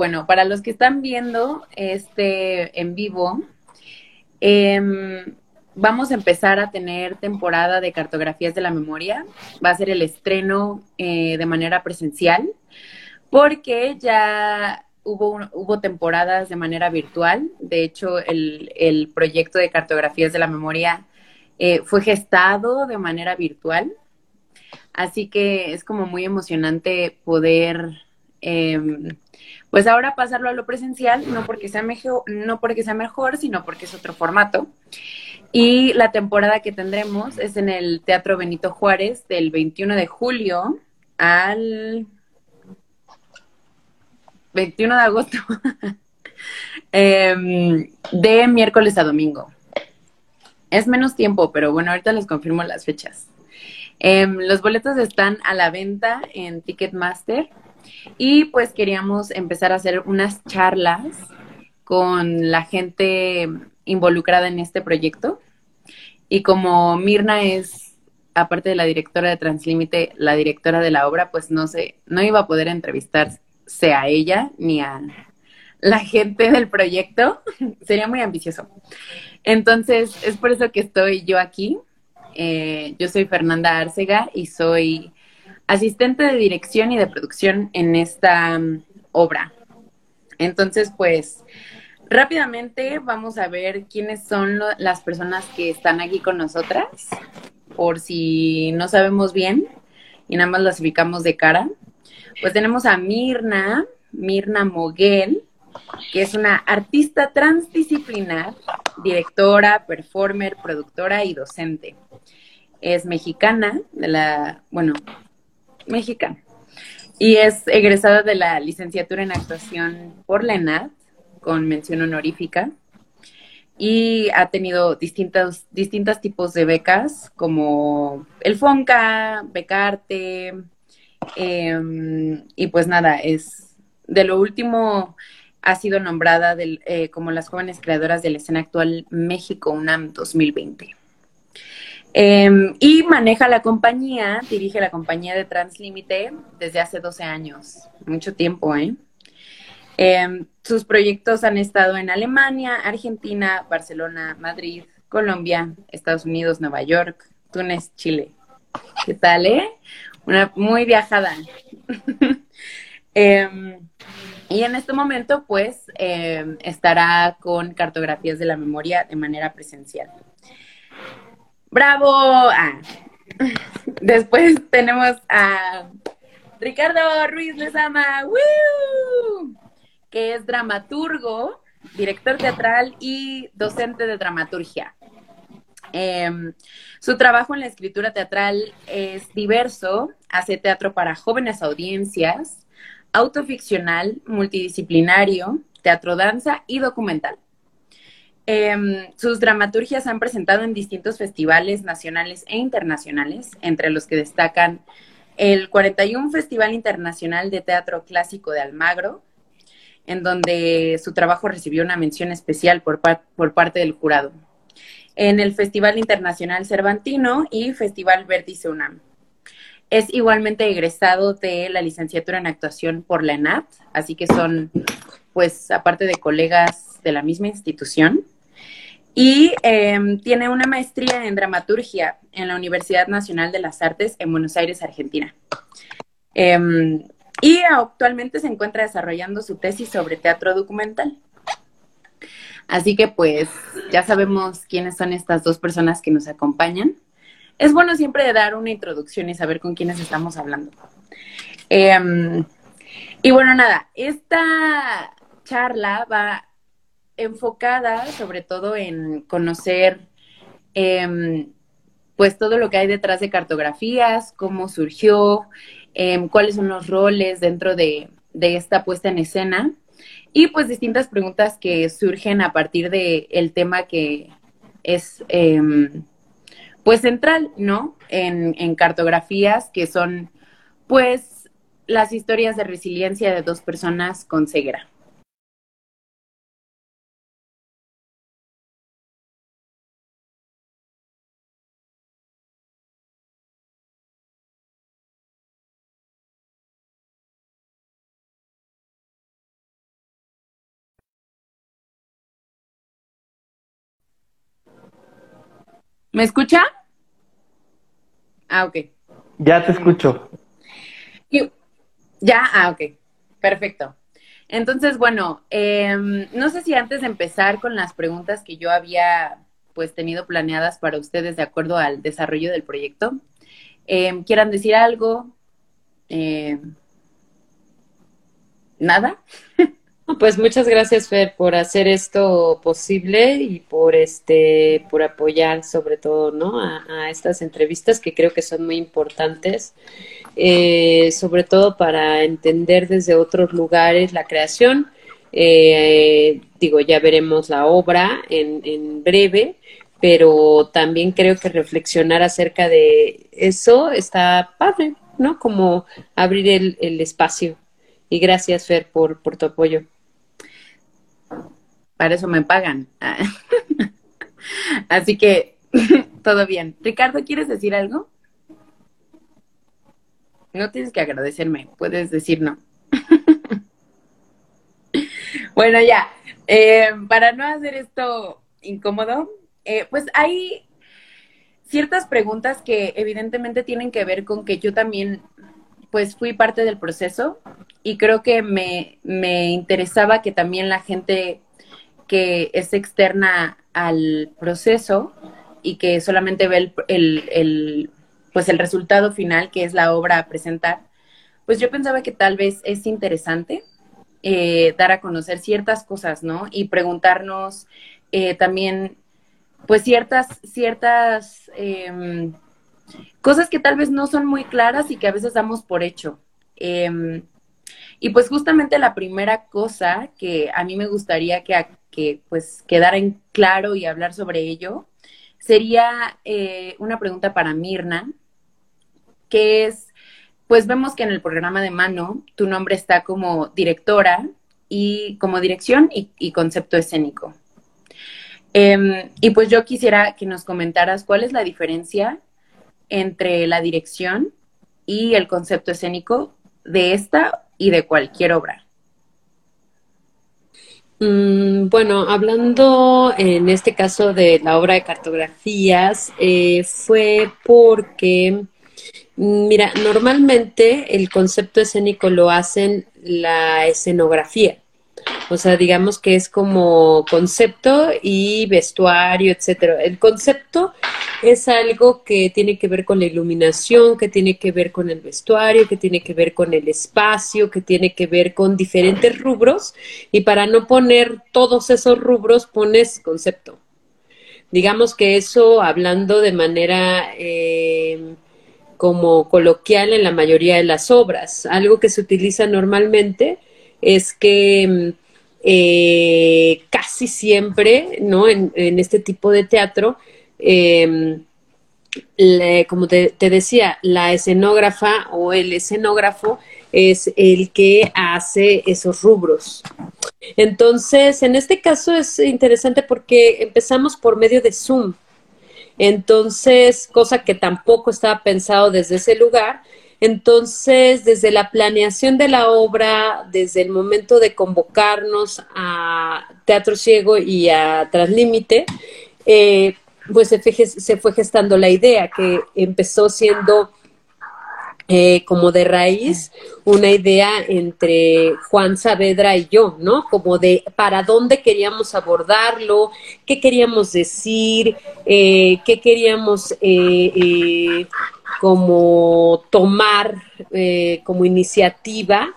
bueno, para los que están viendo este en vivo, em, vamos a empezar a tener temporada de cartografías de la memoria. Va a ser el estreno eh, de manera presencial, porque ya hubo, hubo temporadas de manera virtual. De hecho, el, proyecto de cartografías de la memoria eh, fue gestado de manera virtual. Así que es como muy emocionante poder, em, pues ahora pasarlo a lo presencial, no porque sea mejor, no porque sea mejor, sino porque es otro formato. Y la temporada que tendremos es en el Teatro Benito Juárez del 21 de julio al 21 de agosto, em, de miércoles a domingo. Es menos tiempo, pero bueno, ahorita les confirmo las fechas. Em, los boletos están a la venta en Ticketmaster y pues queríamos empezar a hacer unas charlas con la gente involucrada en este proyecto. Y como Mirna es, aparte de la directora de Translímite, la directora de la obra, pues no sé, no iba a poder entrevistar sea ella ni a la gente del proyecto. Sería muy ambicioso. Entonces, es por eso que estoy yo aquí. Eh, yo soy Fernanda Arcega y soy asistente de dirección y de producción en esta um, obra. Entonces, pues, rápidamente vamos a ver quiénes son las personas que están aquí con nosotras, por si no sabemos bien y nada más las ubicamos de cara. Pues tenemos a Mirna, Mirna Moguel, que es una artista transdisciplinar, directora, performer, productora y docente. Es mexicana, de la, bueno, mexicana. Y es egresada de la licenciatura en actuación por la ENAD, con mención honorífica. Y ha tenido distintos, distintos tipos de becas, como el FONCA, Becarte, Em, y pues nada, es de lo último, ha sido nombrada eh, como las jóvenes creadoras de la escena actual México UNAM 2020. Em, y maneja la compañía, dirige la compañía de Translímite desde hace 12 años, mucho tiempo, ¿eh? Em, sus proyectos han estado en Alemania, Argentina, Barcelona, Madrid, Colombia, Estados Unidos, Nueva York, Túnez, Chile. ¿Qué tal, eh? una muy viajada. Em, y en este momento, pues, estará con cartografías de la memoria de manera presencial. ¡Bravo! Ah. Después tenemos a Ricardo Ruiz Lezama, que es dramaturgo, director teatral y docente de dramaturgia. Em, su trabajo en la escritura teatral es diverso, hace teatro para jóvenes audiencias, autoficcional, multidisciplinario, teatro danza y documental. Em, sus dramaturgias han presentado en distintos festivales nacionales e internacionales, entre los que destacan el 41 Festival Internacional de Teatro Clásico de Almagro, en donde su trabajo recibió una mención especial por parte del jurado en el Festival Internacional Cervantino y Festival Vértice UNAM. Es igualmente egresado de la licenciatura en actuación por la ENAT, así que son, pues, aparte de colegas de la misma institución. Y em, tiene una maestría en dramaturgia en la Universidad Nacional de las Artes en Buenos Aires, Argentina. Em, y actualmente se encuentra desarrollando su tesis sobre teatro documental. Así que pues ya sabemos quiénes son estas dos personas que nos acompañan. Es bueno siempre dar una introducción y saber con quiénes estamos hablando. Em, y bueno, nada, esta charla va enfocada sobre todo en conocer em, pues todo lo que hay detrás de cartografías, cómo surgió, em, cuáles son los roles dentro de, de esta puesta en escena y pues distintas preguntas que surgen a partir del el tema que es em, pues central, ¿no? En, en cartografías que son pues las historias de resiliencia de dos personas con ceguera. ¿Me escucha? Ah, ok. Ya te escucho. Ya, ah, ok. Perfecto. Entonces, bueno, em, no sé si antes de empezar con las preguntas que yo había pues tenido planeadas para ustedes de acuerdo al desarrollo del proyecto, em, quieran decir algo. Em, ¿Nada? Pues muchas gracias, Fer, por hacer esto posible y por este, por apoyar sobre todo, ¿no? A, estas entrevistas que creo que son muy importantes, eh, sobre todo para entender desde otros lugares la creación. Eh, digo, ya veremos la obra en, en breve, pero también creo que reflexionar acerca de eso está padre, ¿no? Como abrir el, el espacio. Y gracias, Fer, por, por tu apoyo. Para eso me pagan. Así que todo bien. Ricardo, ¿quieres decir algo? No tienes que agradecerme, puedes decir no. bueno, ya. Eh, para no hacer esto incómodo, eh, pues hay ciertas preguntas que evidentemente tienen que ver con que yo también, pues fui parte del proceso y creo que me, me interesaba que también la gente que es externa al proceso y que solamente ve el, pues el resultado final, que es la obra a presentar, pues yo pensaba que tal vez es interesante eh, dar a conocer ciertas cosas, ¿no? Y preguntarnos eh, también, pues ciertas, ciertas em, cosas que tal vez no son muy claras y que a veces damos por hecho. Em, y pues justamente la primera cosa que a mí me gustaría que, pues quedara en claro y hablar sobre ello, sería eh, una pregunta para Mirna, que es, pues vemos que en el programa de mano tu nombre está como directora y como dirección y, concepto escénico. Em, y pues yo quisiera que nos comentaras cuál es la diferencia entre la dirección y el concepto escénico de esta y de cualquier obra. Mm, bueno, hablando en este caso de la obra de cartografías, eh, fue porque, mm, mira, normalmente el concepto escénico lo hacen la escenografía. O sea, digamos que es como concepto y vestuario, etcétera. El concepto es algo que tiene que ver con la iluminación, que tiene que ver con el vestuario, que tiene que ver con el espacio, que tiene que ver con diferentes rubros. Y para no poner todos esos rubros, pones concepto. Digamos que eso, hablando de manera eh, como coloquial en la mayoría de las obras, algo que se utiliza normalmente es que eh, casi siempre, ¿no? En, este tipo de teatro, em, como te, decía, la escenógrafa o el escenógrafo es el que hace esos rubros. Entonces, en este caso es interesante porque empezamos por medio de Zoom. Entonces, cosa que tampoco estaba pensado desde ese lugar, entonces, desde la planeación de la obra, desde el momento de convocarnos a Teatro Ciego y a Translímite, eh, pues se, fue gestando la idea que empezó siendo eh, como de raíz una idea entre Juan Saavedra y yo, ¿no? Como de para dónde queríamos abordarlo, qué queríamos decir, eh, qué queríamos como tomar eh, como iniciativa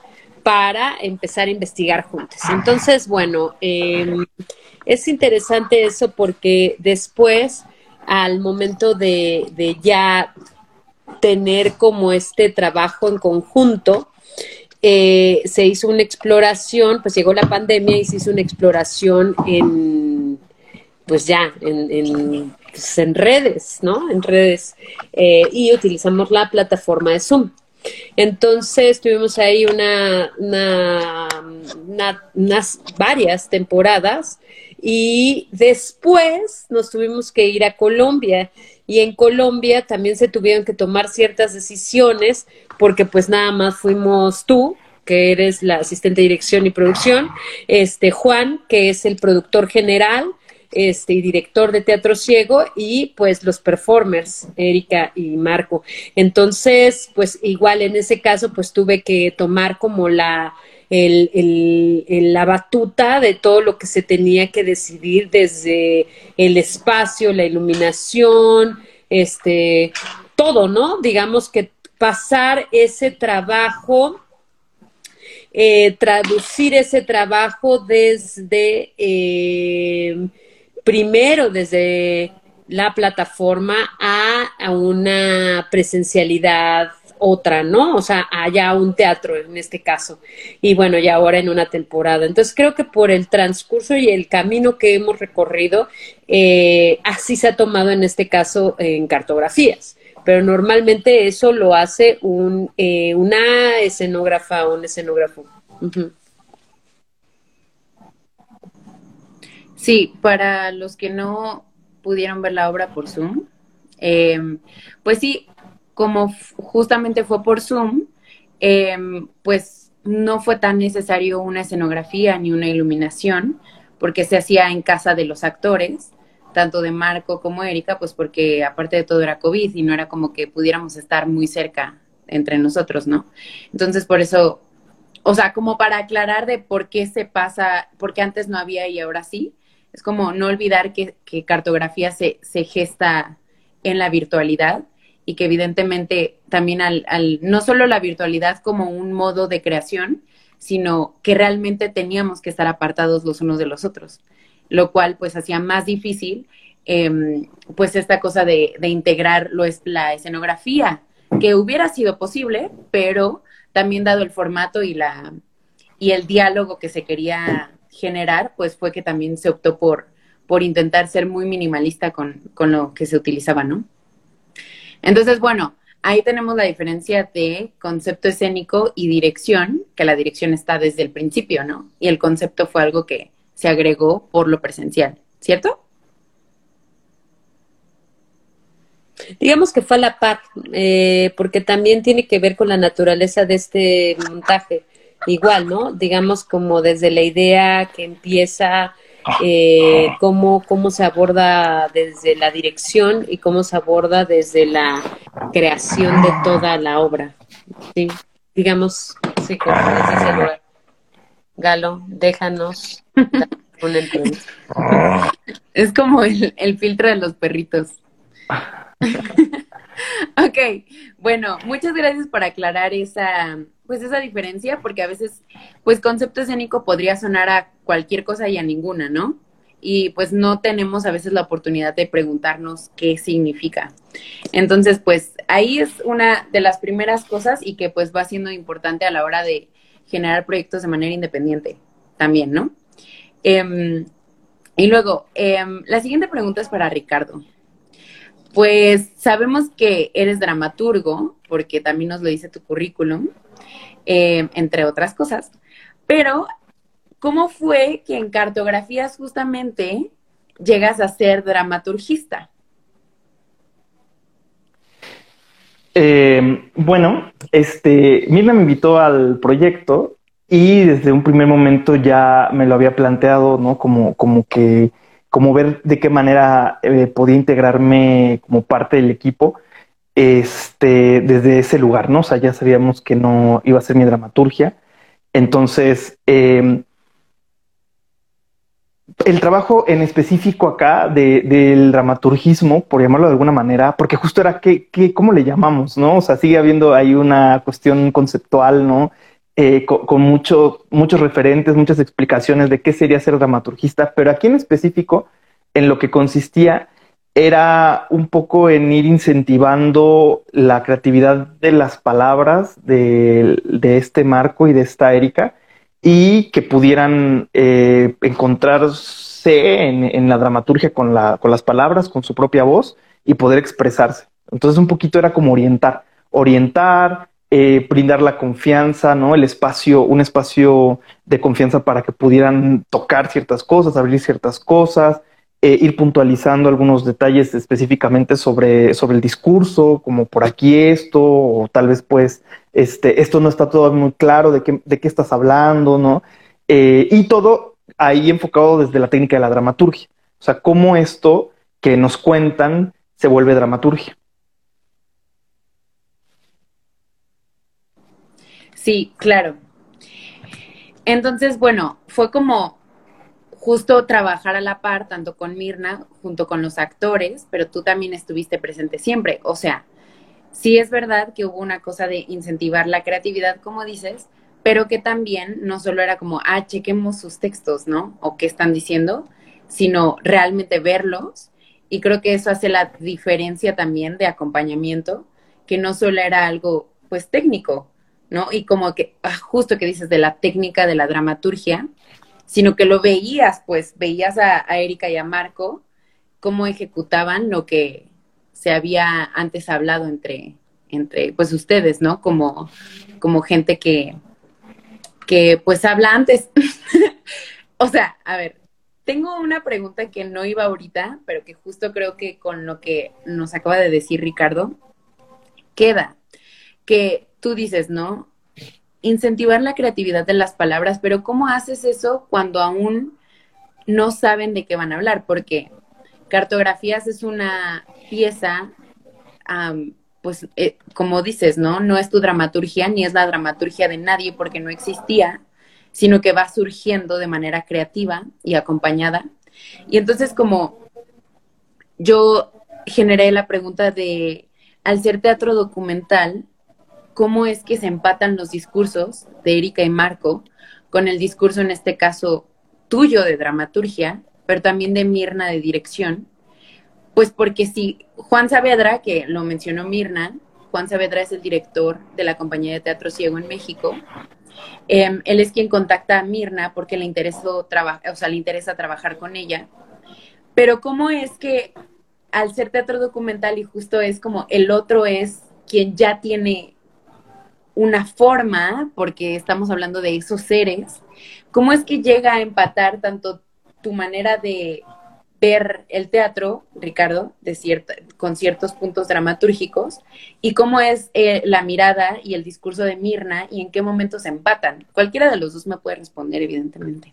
para empezar a investigar juntos. Entonces, bueno, em, es interesante eso porque después, al momento de, ya tener como este trabajo en conjunto, eh, se hizo una exploración, pues llegó la pandemia y se hizo una exploración en, pues ya, en pues, en redes, ¿no? En redes. Eh, y utilizamos la plataforma de Zoom. Entonces tuvimos ahí una, unas varias temporadas y después nos tuvimos que ir a Colombia y en Colombia también se tuvieron que tomar ciertas decisiones porque pues nada más fuimos tú que eres la asistente de dirección y producción, este Juan, que es el productor general, este, y director de Teatro Ciego, y pues los performers, Erika y Marco. Entonces, pues igual en ese caso, pues tuve que tomar como la, la batuta de todo lo que se tenía que decidir desde el espacio, la iluminación, este, todo, ¿no? Digamos que pasar ese trabajo eh, traducir ese trabajo desde, eh, primero desde la plataforma a, una presencialidad otra, ¿no? O sea, allá un teatro en este caso. Y bueno, y ahora en una temporada. Entonces creo que por el transcurso y el camino que hemos recorrido, eh, así se ha tomado en este caso en cartografías. Pero normalmente eso lo hace un, una escenógrafa o un escenógrafo Sí, para los que no pudieron ver la obra por Zoom, em, pues sí, como justamente fue por Zoom, em, pues no fue tan necesario una escenografía ni una iluminación, porque se hacía en casa de los actores, tanto de Marco como Erika, pues porque aparte de todo era COVID y no era como que pudiéramos estar muy cerca entre nosotros, ¿no? Entonces por eso o sea, como para aclarar de por qué se pasa, porque antes no había y ahora sí, es como no olvidar que, cartografía se, gesta en la virtualidad y que evidentemente también al, al, no solo la virtualidad como un modo de creación, sino que realmente teníamos que estar apartados los unos de los otros, lo cual pues hacía más difícil em, pues esta cosa de, de integrar lo es, la escenografía, que hubiera sido posible, pero también dado el formato y la y el diálogo que se quería generar, pues fue que también se optó por, por intentar ser muy minimalista con, con lo que se utilizaba, ¿no? Entonces, bueno, ahí tenemos la diferencia de concepto escénico y dirección, que la dirección está desde el principio, ¿no? Y el concepto fue algo que se agregó por lo presencial, ¿cierto? Digamos que fue a la par, eh, porque también tiene que ver con la naturaleza de este montaje. Igual, ¿no? Digamos como desde la idea que empieza, eh, cómo, cómo se aborda desde la dirección y cómo se aborda desde la creación de toda la obra. Sí, digamos, sí, como ese lugar. Galo, déjanos una Es como el, el filtro de los perritos. ok, bueno, muchas gracias por aclarar esa, pues esa diferencia, porque a veces, pues concepto escénico podría sonar a cualquier cosa y a ninguna, ¿no? Y pues no tenemos a veces la oportunidad de preguntarnos qué significa. Entonces, pues ahí es una de las primeras cosas y que pues va siendo importante a la hora de generar proyectos de manera independiente también, ¿no? Em, y luego, em, la siguiente pregunta es para Ricardo. Pues sabemos que eres dramaturgo, porque también nos lo dice tu currículum, eh, entre otras cosas. Pero, ¿cómo fue que en cartografías justamente llegas a ser dramaturgista? Eh, bueno, este, Mirna me invitó al proyecto y desde un primer momento ya me lo había planteado, ¿no? Como, como que como ver de qué manera eh, podía integrarme como parte del equipo este, desde ese lugar, ¿no? O sea, ya sabíamos que no iba a ser mi dramaturgia. Entonces, em, el trabajo en específico acá del dramaturgismo, por llamarlo de alguna manera, porque justo era que, ¿cómo le llamamos? ¿No? O sea, sigue habiendo ahí una cuestión conceptual, ¿no? Eh, con, muchos referentes, muchas explicaciones de qué sería ser dramaturgista, pero aquí en específico, en lo que consistía era un poco en ir incentivando la creatividad de las palabras de, este Marco y de esta Erika y que pudieran eh, encontrarse en, la dramaturgia con, la, con las palabras, con su propia voz y poder expresarse. Entonces un poquito era como orientar, orientar, eh, brindar la confianza, ¿no? El espacio, un espacio de confianza para que pudieran tocar ciertas cosas, abrir ciertas cosas, eh, ir puntualizando algunos detalles específicamente sobre, sobre el discurso, como por aquí esto, o tal vez pues este, esto no está todo muy claro de qué, de qué estás hablando, ¿no? Eh, y todo ahí enfocado desde la técnica de la dramaturgia. O sea, cómo esto que nos cuentan se vuelve dramaturgia. Sí, claro. Entonces, bueno, fue como justo trabajar a la par, tanto con Mirna, junto con los actores, pero tú también estuviste presente siempre. O sea, sí es verdad que hubo una cosa de incentivar la creatividad, como dices, pero que también no solo era como, ah, chequemos sus textos, ¿no? O qué están diciendo, sino realmente verlos. Y creo que eso hace la diferencia también de acompañamiento, que no solo era algo, pues, técnico, ¿no? Y como que, ah, justo que dices de la técnica de la dramaturgia, sino que lo veías, pues, veías a, a Erika y a Marco cómo ejecutaban lo que se había antes hablado entre, entre pues, ustedes, ¿no? Como, como gente que, que pues habla antes. o sea, a ver, tengo una pregunta que no iba ahorita, pero que justo creo que con lo que nos acaba de decir Ricardo, queda que tú dices, ¿no? Incentivar la creatividad de las palabras, pero ¿cómo haces eso cuando aún no saben de qué van a hablar? Porque cartografías es una pieza pues eh, como dices, ¿no? No es tu dramaturgia ni es la dramaturgia de nadie porque no existía, sino que va surgiendo de manera creativa y acompañada. Y entonces como yo generé la pregunta de, al ser teatro documental, ¿cómo es que se empatan los discursos de Erika y Marco con el discurso, en este caso, tuyo de dramaturgia, pero también de Mirna de dirección? Pues porque si Juan Saavedra, que lo mencionó Mirna, Juan Saavedra es el director de la compañía de teatro ciego en México. Em, él es quien contacta a Mirna porque le interesó o sea, le interesa trabajar con ella. Pero cómo es que al ser teatro documental y justo es como el otro es quien ya tiene una forma, porque estamos hablando de esos seres, ¿cómo es que llega a empatar tanto tu manera de ver el teatro, Ricardo, con ciertos puntos dramatúrgicos, y cómo es eh, la mirada y el discurso de Mirna y en qué momentos se empatan. Cualquiera de los dos me puede responder, evidentemente.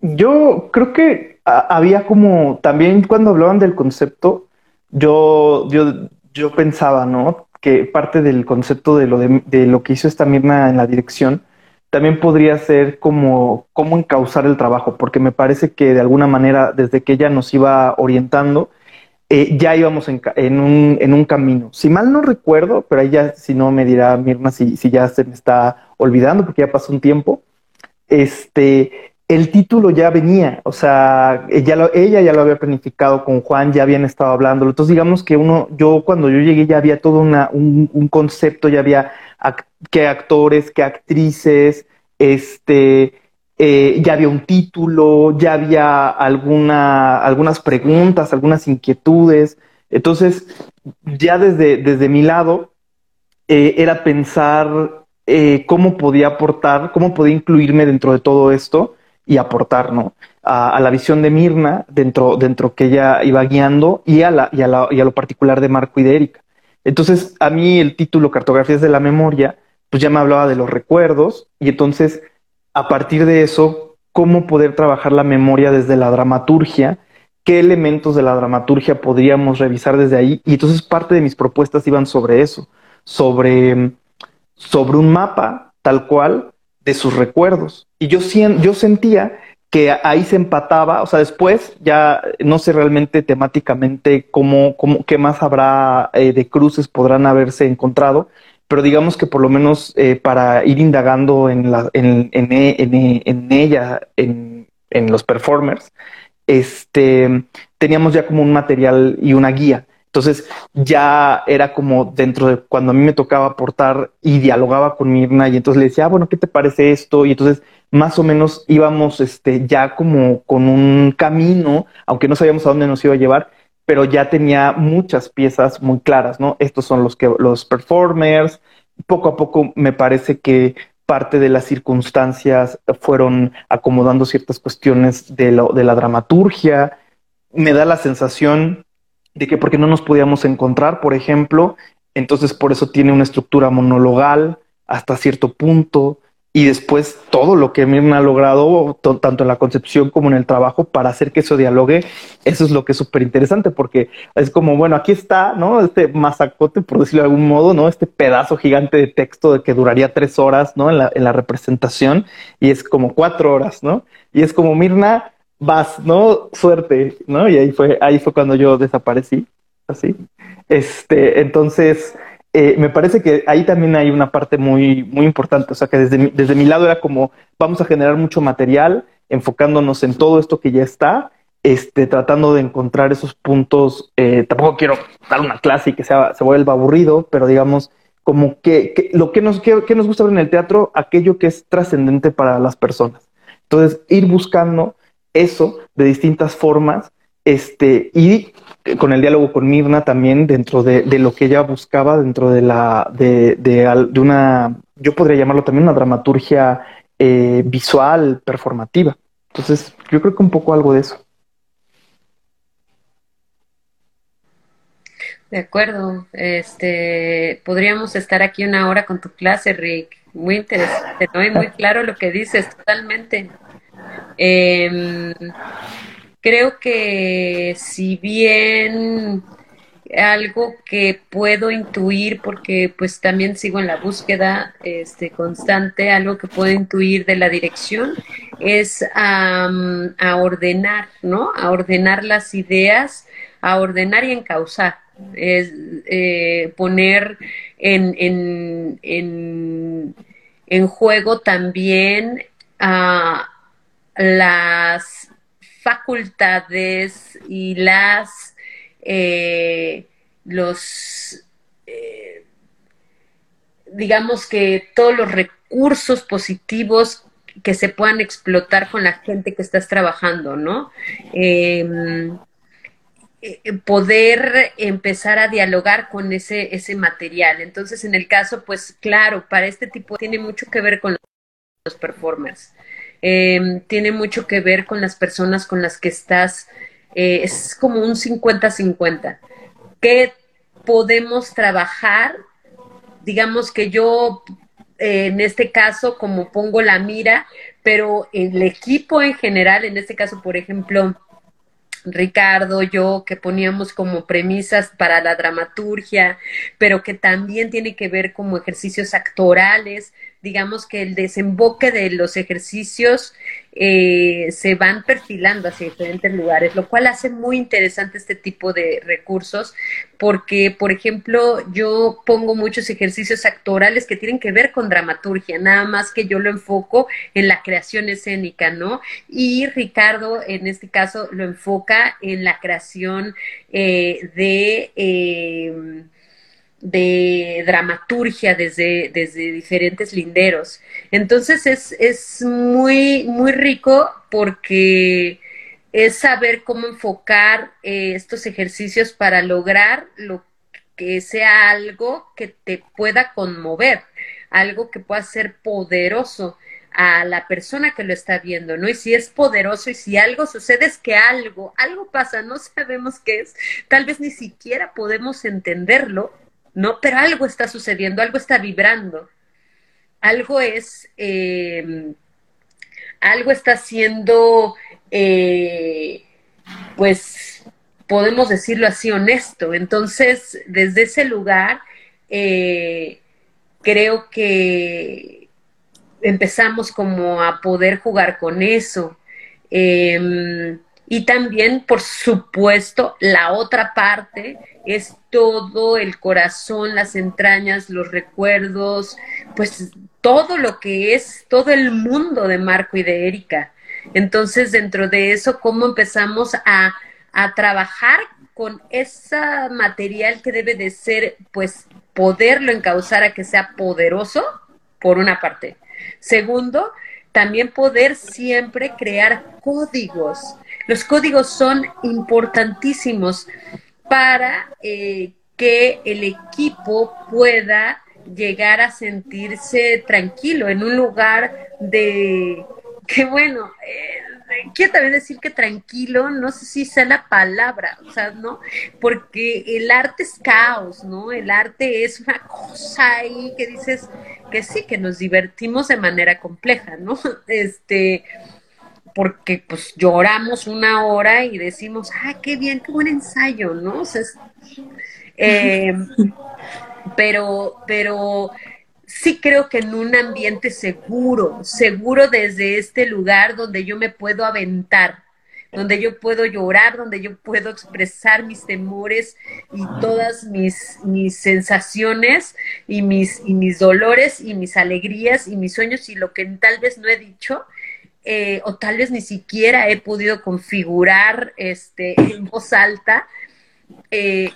Yo creo que había como, también cuando hablaban del concepto, yo, yo, yo pensaba, ¿no? Que parte del concepto de lo, de, lo que hizo esta Mirna en la dirección, también podría ser como cómo encauzar el trabajo, porque me parece que de alguna manera, desde que ella nos iba orientando, eh, ya íbamos en, un, en, un, camino. Si mal no recuerdo, pero ella si no me dirá Mirna si, si ya se me está olvidando, porque ya pasó un tiempo, este, el título ya venía, o sea, ella, ella ya lo había planificado con Juan, ya habían estado hablando. Entonces, digamos que uno, yo cuando yo llegué ya había todo un, concepto, ya había qué actores, qué actrices, este, eh, ya había un título, ya había alguna, algunas preguntas, algunas inquietudes. Entonces, ya desde, desde mi lado, eh, era pensar eh, cómo podía aportar, cómo podía incluirme dentro de todo esto y aportar, ¿no? A, la visión de Mirna, dentro, dentro que ella iba guiando, y a, la, y a, lo particular de Marco y de Erika. Entonces, a mí el título Cartografías de la Memoria, pues ya me hablaba de los recuerdos y entonces, a partir de eso, cómo poder trabajar la memoria desde la dramaturgia, qué elementos de la dramaturgia podríamos revisar desde ahí. Y entonces parte de mis propuestas iban sobre eso, sobre, sobre un mapa tal cual de sus recuerdos. Y yo, yo sentía que ahí se empataba, o sea, después ya no sé realmente temáticamente cómo, cómo qué más habrá eh, de cruces podrán haberse encontrado, pero digamos que por lo menos eh, para ir indagando en, la, en, en, en, en ella, en, en los performers, este, teníamos ya como un material y una guía. Entonces ya era como dentro de cuando a mí me tocaba aportar y dialogaba con Mirna y entonces le decía, ah, bueno, ¿qué te parece esto? Y entonces más o menos íbamos este, ya como con un camino, aunque no sabíamos a dónde nos iba a llevar, pero ya tenía muchas piezas muy claras, ¿no? Estos son los que los performers. Poco a poco me parece que parte de las circunstancias fueron acomodando ciertas cuestiones de, lo, de la dramaturgia. Me da la sensación de que porque no nos podíamos encontrar, por ejemplo, entonces por eso tiene una estructura monologal hasta cierto punto y después todo lo que Mirna ha logrado, tanto en la concepción como en el trabajo, para hacer que eso dialogue, eso es lo que es súper interesante, porque es como, bueno, aquí está, ¿no? Este masacote, por decirlo de algún modo, ¿no? Este pedazo gigante de texto de que duraría tres horas, ¿no? En la, en la representación, y es como cuatro horas, ¿no? Y es como, Mirna, vas, ¿no? Suerte, ¿no? Y ahí fue, ahí fue cuando yo desaparecí, así. Este, entonces, eh, me parece que ahí también hay una parte muy, muy importante. O sea, que desde mi, desde mi lado era como, vamos a generar mucho material, enfocándonos en todo esto que ya está, este, tratando de encontrar esos puntos. Eh, tampoco quiero dar una clase y que sea, se vuelva aburrido, pero digamos, como que, lo que nos, que, nos gusta ver en el teatro, aquello que es trascendente para las personas. Entonces, ir buscando eso de distintas formas este, y con el diálogo con Mirna también dentro de, lo que ella buscaba, dentro de la de, de, una, yo podría llamarlo también una dramaturgia eh, visual, performativa. Entonces, yo creo que un poco algo de eso. De acuerdo. Este, podríamos estar aquí una hora con tu clase, Rick. Muy interesante, ¿no? Y muy claro lo que dices, totalmente. Eh, Creo que si bien algo que puedo intuir, porque pues también sigo en la búsqueda este, constante, algo que puedo intuir de la dirección es a ordenar, ¿no? A ordenar las ideas, a ordenar y encauzar. Es eh, poner en, en, en, en, juego también a las facultades y las eh, los eh, digamos que todos los recursos positivos que se puedan explotar con la gente que estás trabajando, ¿no? Em, eh, poder empezar a dialogar con ese, ese material. Entonces, en el caso, pues claro, para este tipo tiene mucho que ver con los performers. Em, tiene mucho que ver con las personas con las que estás, eh, es como un 50-50. ¿Qué podemos trabajar? Digamos que yo, eh, en este caso, como pongo la mira, pero el equipo en general, en este caso, por ejemplo, Ricardo, yo, que poníamos como premisas para la dramaturgia, pero que también tiene que ver como ejercicios actorales, digamos que el desemboque de los ejercicios eh, se van perfilando hacia diferentes lugares, lo cual hace muy interesante este tipo de recursos, porque, por ejemplo, yo pongo muchos ejercicios actorales que tienen que ver con dramaturgia, nada más que yo lo enfoco en la creación escénica, ¿no? Y Ricardo, en este caso, lo enfoca en la creación eh, de... Eh, de dramaturgia desde, desde diferentes linderos. Entonces es, es muy, muy rico porque es saber cómo enfocar eh, estos ejercicios para lograr lo que sea algo que te pueda conmover, algo que pueda ser poderoso a la persona que lo está viendo, ¿no? Y si es poderoso y si algo sucede es que algo, algo pasa, no sabemos qué es, tal vez ni siquiera podemos entenderlo, ¿no? Pero algo está sucediendo, algo está vibrando, algo es, em, algo está siendo, eh, pues, podemos decirlo así, honesto. Entonces, desde ese lugar, eh, creo que empezamos como a poder jugar con eso. Em, y también, por supuesto, la otra parte es todo el corazón, las entrañas, los recuerdos, pues todo lo que es todo el mundo de Marco y de Erika. Entonces, dentro de eso, ¿cómo empezamos a, a trabajar con ese material que debe de ser, pues, poderlo encauzar a que sea poderoso, por una parte. Segundo, también poder siempre crear códigos los códigos son importantísimos para eh, que el equipo pueda llegar a sentirse tranquilo en un lugar de que bueno, eh, quiero también decir que tranquilo, no sé si sea la palabra, o sea, ¿no? Porque el arte es caos, ¿no? El arte es una cosa ahí que dices, que sí, que nos divertimos de manera compleja, ¿no? Este, porque pues lloramos una hora y decimos, ah, qué bien, qué buen ensayo, ¿no? O sea, eh, pero, pero sí creo que en un ambiente seguro, seguro desde este lugar donde yo me puedo aventar, donde yo puedo llorar, donde yo puedo expresar mis temores y todas mis, mis sensaciones y mis, y mis dolores y mis alegrías y mis sueños y lo que tal vez no he dicho. Eh, o tal vez ni siquiera he podido configurar este, en voz alta, eh,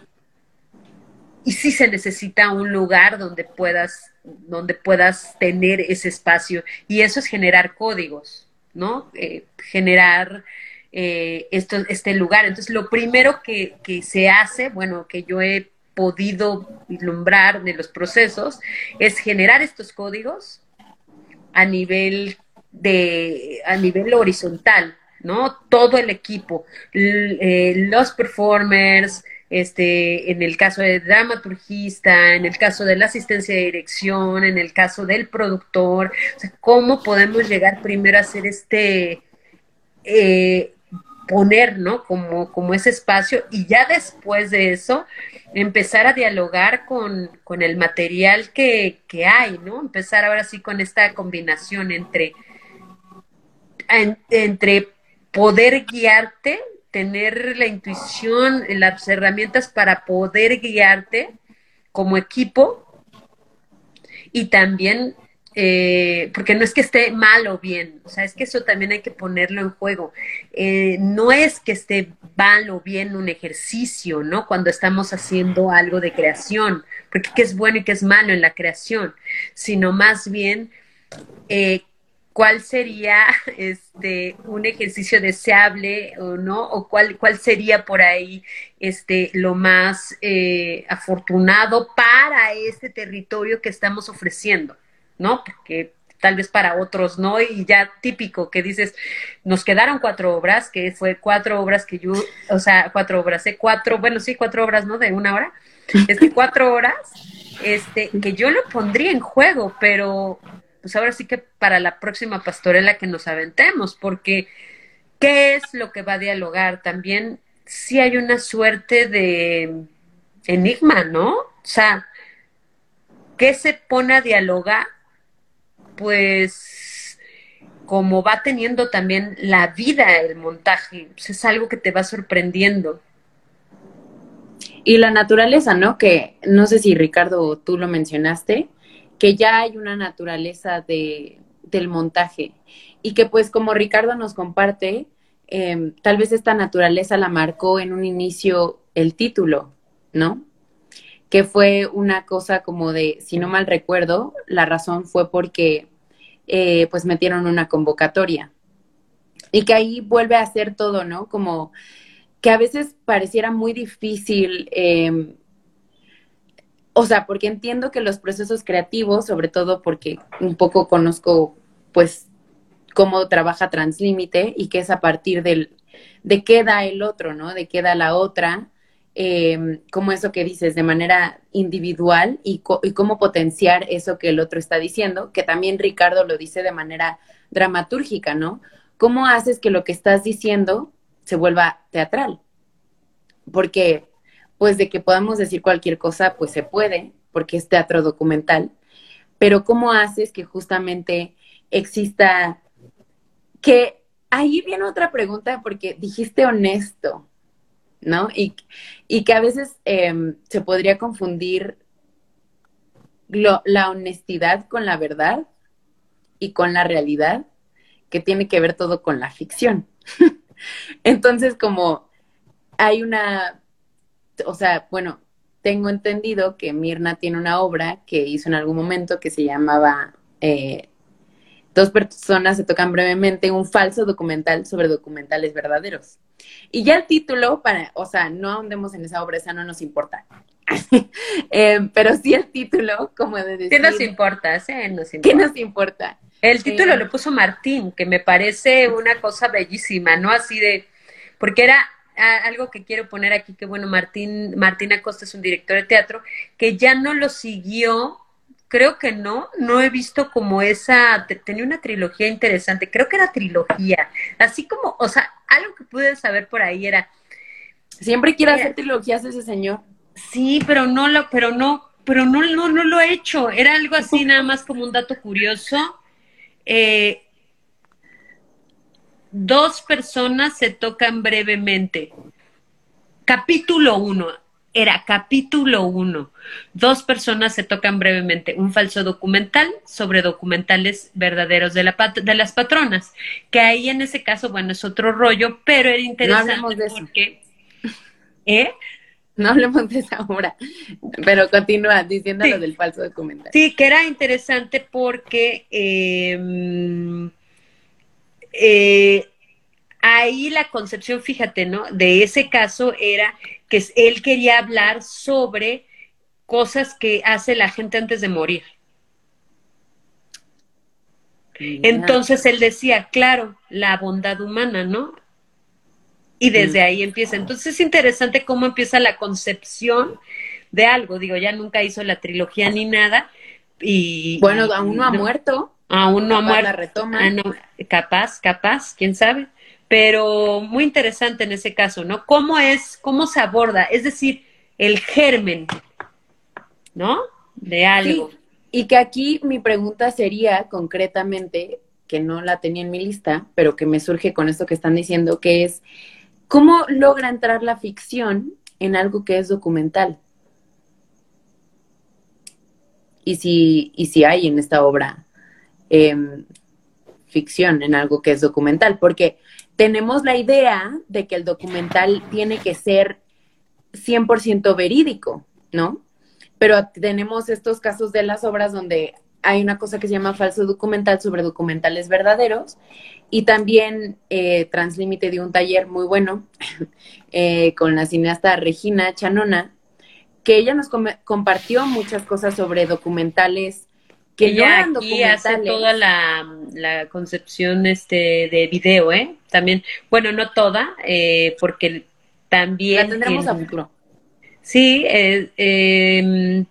y sí se necesita un lugar donde puedas, donde puedas tener ese espacio. Y eso es generar códigos, ¿no? Eh, generar esto, este lugar. Entonces, lo primero que, que se hace, bueno, que yo he podido vislumbrar de los procesos, es generar estos códigos a nivel de, a nivel horizontal, ¿no? Todo el equipo, eh, los performers, este, en el caso del dramaturgista, en el caso de la asistencia de dirección, en el caso del productor, o sea, cómo podemos llegar primero a hacer este, eh, poner, ¿no? Como, como ese espacio y ya después de eso empezar a dialogar con, con el material que, que, hay, ¿no? Empezar ahora sí con esta combinación entre, entre poder guiarte tener la intuición, las herramientas para poder guiarte como equipo y también, eh, porque no es que esté mal o bien, o sea, es que eso también hay que ponerlo en juego. Eh, no es que esté mal o bien un ejercicio, ¿no? Cuando estamos haciendo algo de creación, porque qué es bueno y qué es malo en la creación, sino más bien eh, cuál sería este un ejercicio deseable o no o cuál cuál sería por ahí este lo más eh, afortunado para este territorio que estamos ofreciendo no porque tal vez para otros no y ya típico que dices nos quedaron cuatro obras que fue cuatro obras que yo o sea cuatro obras ¿eh? cuatro bueno sí cuatro obras no de una hora es que cuatro horas este que yo lo pondría en juego pero pues ahora sí que para la próxima pastorela que nos aventemos, porque ¿qué es lo que va a dialogar? También sí hay una suerte de enigma, ¿no? O sea, ¿qué se pone a dialogar? Pues como va teniendo también la vida el montaje, pues es algo que te va sorprendiendo. Y la naturaleza, ¿no? Que no sé si Ricardo tú lo mencionaste, que ya hay una naturaleza de, del montaje y que pues como Ricardo nos comparte, em, tal vez esta naturaleza la marcó en un inicio el título, ¿no? Que fue una cosa como de, si no mal recuerdo, la razón fue porque eh, pues metieron una convocatoria y que ahí vuelve a ser todo, ¿no? Como que a veces pareciera muy difícil eh, o sea, porque entiendo que los procesos creativos, sobre todo porque un poco conozco, pues, cómo trabaja Translímite y que es a partir del, de qué da el otro, ¿no? De qué da la otra, eh, como eso que dices, de manera individual y, y cómo potenciar eso que el otro está diciendo, que también Ricardo lo dice de manera dramatúrgica, ¿no? ¿Cómo haces que lo que estás diciendo se vuelva teatral? Porque pues de que podamos decir cualquier cosa, pues se puede, porque es teatro documental, pero ¿cómo haces que justamente exista, que ahí viene otra pregunta, porque dijiste honesto, ¿no? Y, y que a veces em, se podría confundir la honestidad con la verdad y con la realidad, que tiene que ver todo con la ficción. Entonces, como hay una o sea, bueno, tengo entendido que Mirna tiene una obra que hizo en algún momento que se llamaba eh, Dos personas se tocan brevemente un falso documental sobre documentales verdaderos. Y ya el título, para, o sea, no ahondemos en esa obra, esa no nos importa. Eh, pero sí el título, como de decir... ¿Qué nos importa? Sí, nos importa. ¿Qué nos importa? El título lo puso Martín, que me parece una cosa bellísima, ¿no? Así de... Porque era algo que quiero poner aquí, que bueno, Martín, Martín Acosta es un director de teatro, que ya no lo siguió creo que no, no he visto como esa, tenía una trilogía interesante, creo que era trilogía, así como, o sea, algo que pude saber por ahí era... Siempre quiere hacer trilogías ese señor. Sí, pero no lo, pero no, pero no, no, no lo he hecho, era algo así nada más como un dato curioso. Eh, dos personas se tocan brevemente. Capítulo uno, era capítulo uno. Dos personas se tocan brevemente. Un falso documental sobre documentales verdaderos de, la de las patronas. Que ahí en ese caso, bueno, es otro rollo, pero era interesante no de porque. ¿Eh? No hablemos de esa obra, pero continúa diciendo lo del falso documental. Sí, que era interesante porque em, eh, ahí la concepción, fíjate, ¿no? De ese caso era que él quería hablar sobre cosas que hace la gente antes de morir. Entonces él decía, claro, la bondad humana, ¿no? Y desde ahí empieza. Entonces es interesante cómo empieza la concepción de algo. Digo, ya nunca hizo la trilogía ni nada. Y, bueno, aún no ha muerto. Aún no ha muerto. retoma. Ah, capaz, capaz, quién sabe pero muy interesante en ese caso, ¿no? ¿Cómo es, cómo se aborda? Es decir, el germen, ¿no? De algo. y que aquí mi pregunta sería concretamente, que no la tenía en mi lista, pero que me surge con esto que están diciendo, que es, ¿cómo logra entrar la ficción en algo que es documental? Y si, y si hay en esta obra em, ficción en algo que es documental, porque tenemos la idea de que el documental tiene que ser 100% verídico, ¿no? Pero tenemos estos casos de las obras donde hay una cosa que se llama falso documental sobre documentales verdaderos y también eh, Translímite dio un taller muy bueno eh, con la cineasta Regina Chanona, que ella nos compartió muchas cosas sobre documentales que ya aquí hace toda la, concepción este de video, ¿eh? También, bueno, no toda, eh, porque también... La tendremos a futuro. Sí, eh, em,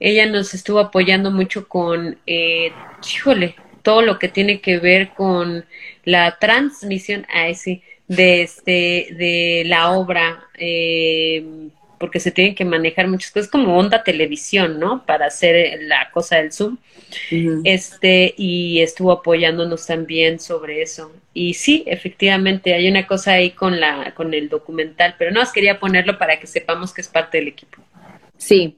ella nos estuvo apoyando mucho con, eh, híjole, todo lo que tiene que ver con la transmisión, ah, sí, de, este, de la obra. Eh, porque se tienen que manejar muchas cosas, como onda televisión, ¿no? Para hacer la cosa del Zoom. Este, y estuvo apoyándonos también sobre eso. Y sí, efectivamente, hay una cosa ahí con la, con el documental, pero no más quería ponerlo para que sepamos que es parte del equipo. Sí.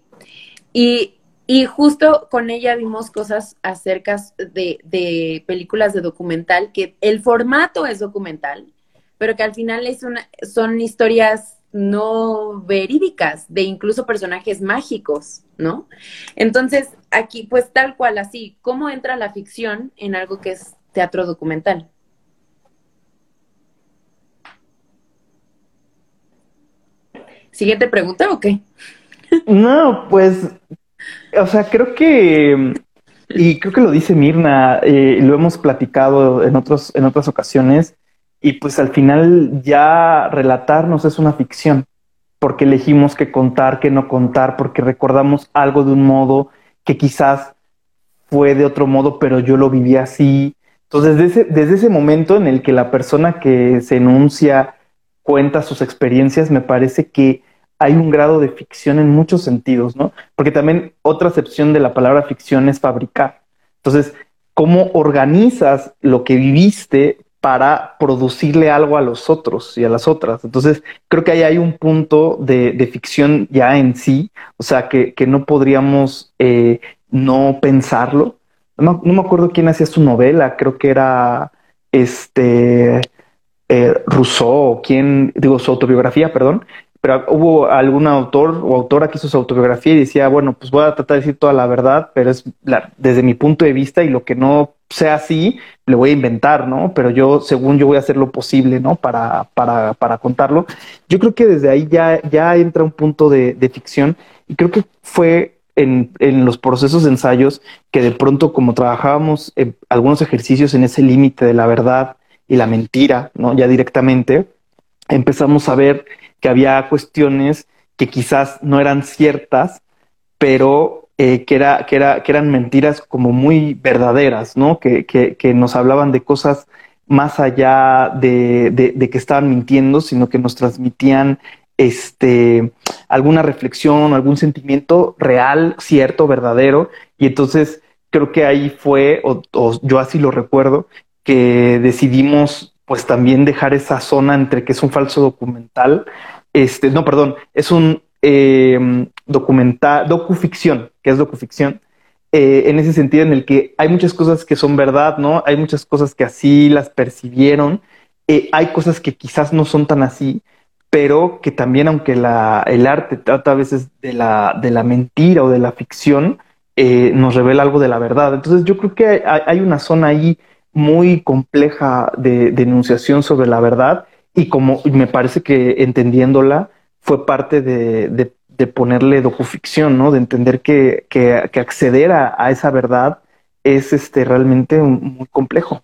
Y, y justo con ella vimos cosas acerca de, de películas de documental, que el formato es documental, pero que al final es una, son historias no verídicas, de incluso personajes mágicos, ¿no? Entonces, aquí, pues tal cual, así, ¿cómo entra la ficción en algo que es teatro documental? ¿Siguiente pregunta o qué? No, pues, o sea, creo que, y creo que lo dice Mirna, eh, lo hemos platicado en, otros, en otras ocasiones, y pues al final ya relatarnos es una ficción, porque elegimos qué contar, qué no contar, porque recordamos algo de un modo que quizás fue de otro modo, pero yo lo viví así. Entonces, desde ese, desde ese momento en el que la persona que se enuncia cuenta sus experiencias, me parece que hay un grado de ficción en muchos sentidos, ¿no? Porque también otra acepción de la palabra ficción es fabricar. Entonces, ¿cómo organizas lo que viviste para producirle algo a los otros y a las otras. Entonces, creo que ahí hay un punto de, ficción ya en sí, o sea, que, no podríamos eh, no pensarlo. No, me acuerdo quién hacía su novela, creo que era este eh, Rousseau, quién, digo, su autobiografía, perdón, pero hubo algún autor o autora que hizo su autobiografía y decía, bueno, pues voy a tratar de decir toda la verdad, pero es desde mi punto de vista y lo que no sea así, le voy a inventar, ¿no? Pero yo, según yo, voy a hacer lo posible, ¿no? Para, para, para contarlo. Yo creo que desde ahí ya, ya entra un punto de, de ficción y creo que fue en, en, los procesos de ensayos que de pronto, como trabajábamos algunos ejercicios en ese límite de la verdad y la mentira, ¿no? Ya directamente, empezamos a ver que había cuestiones que quizás no eran ciertas, pero eh, que, era, que, era, que eran mentiras como muy verdaderas, ¿no? Que, que, nos hablaban de cosas más allá de, de, que estaban mintiendo, sino que nos transmitían este, alguna reflexión, algún sentimiento real, cierto, verdadero. Y entonces creo que ahí fue, o, yo así lo recuerdo, que decidimos pues también dejar esa zona entre que es un falso documental, este, no, perdón, es un eh, documental, docuficción, que es docuficción, eh, en ese sentido en el que hay muchas cosas que son verdad, ¿no? Hay muchas cosas que así las percibieron, eh, hay cosas que quizás no son tan así, pero que también aunque la, el arte trata a veces de la, de la mentira o de la ficción, eh, nos revela algo de la verdad. Entonces yo creo que hay, una zona ahí muy compleja de, denunciación sobre la verdad y como me parece que entendiéndola fue parte de, de, ponerle docuficción, ¿no? De entender que, que, acceder a, esa verdad es este, realmente muy complejo.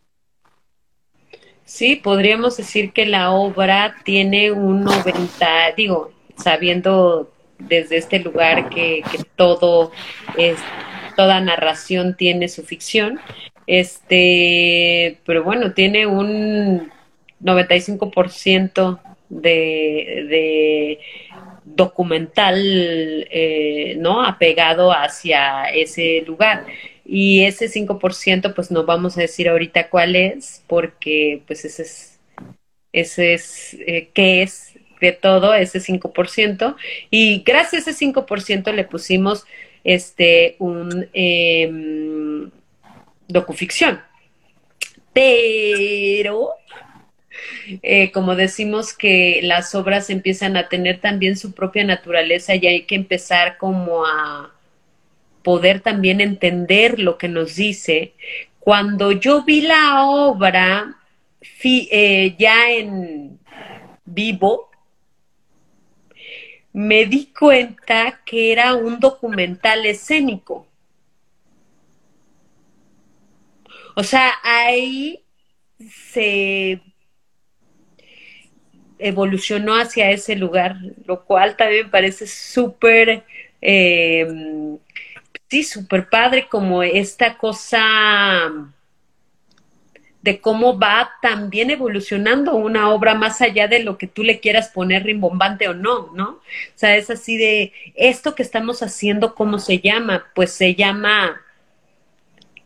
Sí, podríamos decir que la obra tiene un 90, digo, sabiendo desde este lugar que, todo es, toda narración tiene su ficción, este, pero bueno, tiene un 95% de, de documental, eh, ¿no? Apegado hacia ese lugar. Y ese 5%, pues no vamos a decir ahorita cuál es, porque pues ese es, ese es, eh, ¿qué es de todo ese 5%? Y gracias a ese 5% le pusimos este, un em, docuficción. Pero eh, como decimos que las obras empiezan a tener también su propia naturaleza y hay que empezar como a poder también entender lo que nos dice. Cuando yo vi la obra eh, ya en vivo, me di cuenta que era un documental escénico. O sea, ahí se evolucionó hacia ese lugar, lo cual también parece súper eh, sí, súper padre como esta cosa de cómo va también evolucionando una obra más allá de lo que tú le quieras poner rimbombante o no, ¿no? O sea, es así de, esto que estamos haciendo, ¿cómo se llama? Pues se llama,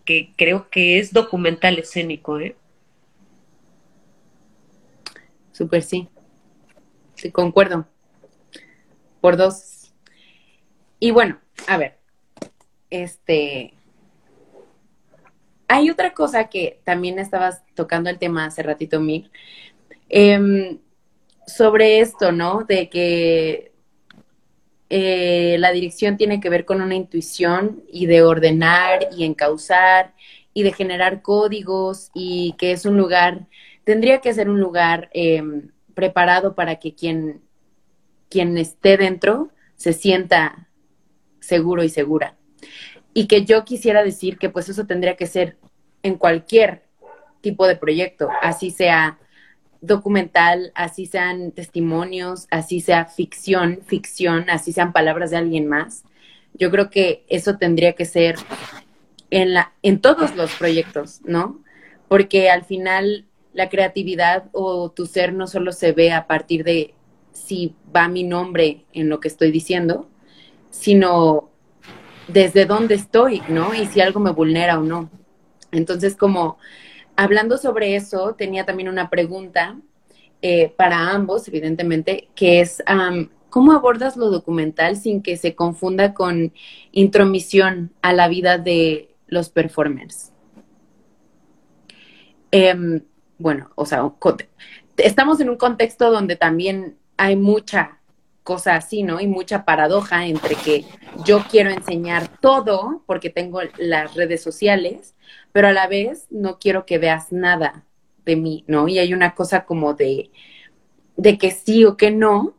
que creo que es documental escénico, ¿eh? Súper, sí. Sí, concuerdo. Por dos. Y bueno, a ver, este, hay otra cosa que también estabas tocando el tema hace ratito, Mir, em, sobre esto, ¿no? De que eh, la dirección tiene que ver con una intuición y de ordenar y encauzar y de generar códigos y que es un lugar, tendría que ser un lugar em, preparado para que quien, quien esté dentro se sienta seguro y segura y que yo quisiera decir que pues eso tendría que ser en cualquier tipo de proyecto, así sea documental, así sean testimonios, así sea ficción, ficción, así sean palabras de alguien más. Yo creo que eso tendría que ser en, la, en todos los proyectos, ¿no? Porque al final la creatividad o tu ser no solo se ve a partir de si va mi nombre en lo que estoy diciendo, sino desde dónde estoy, ¿no? Y si algo me vulnera o no. Entonces, como hablando sobre eso, tenía también una pregunta eh, para ambos, evidentemente, que es, ¿cómo abordas lo documental sin que se confunda con intromisión a la vida de los performers? Em, bueno, o sea, estamos en un contexto donde también hay mucha cosa así, ¿no? Y mucha paradoja entre que yo quiero enseñar todo porque tengo las redes sociales, pero a la vez no quiero que veas nada de mí, ¿no? Y hay una cosa como de, de que sí o que no,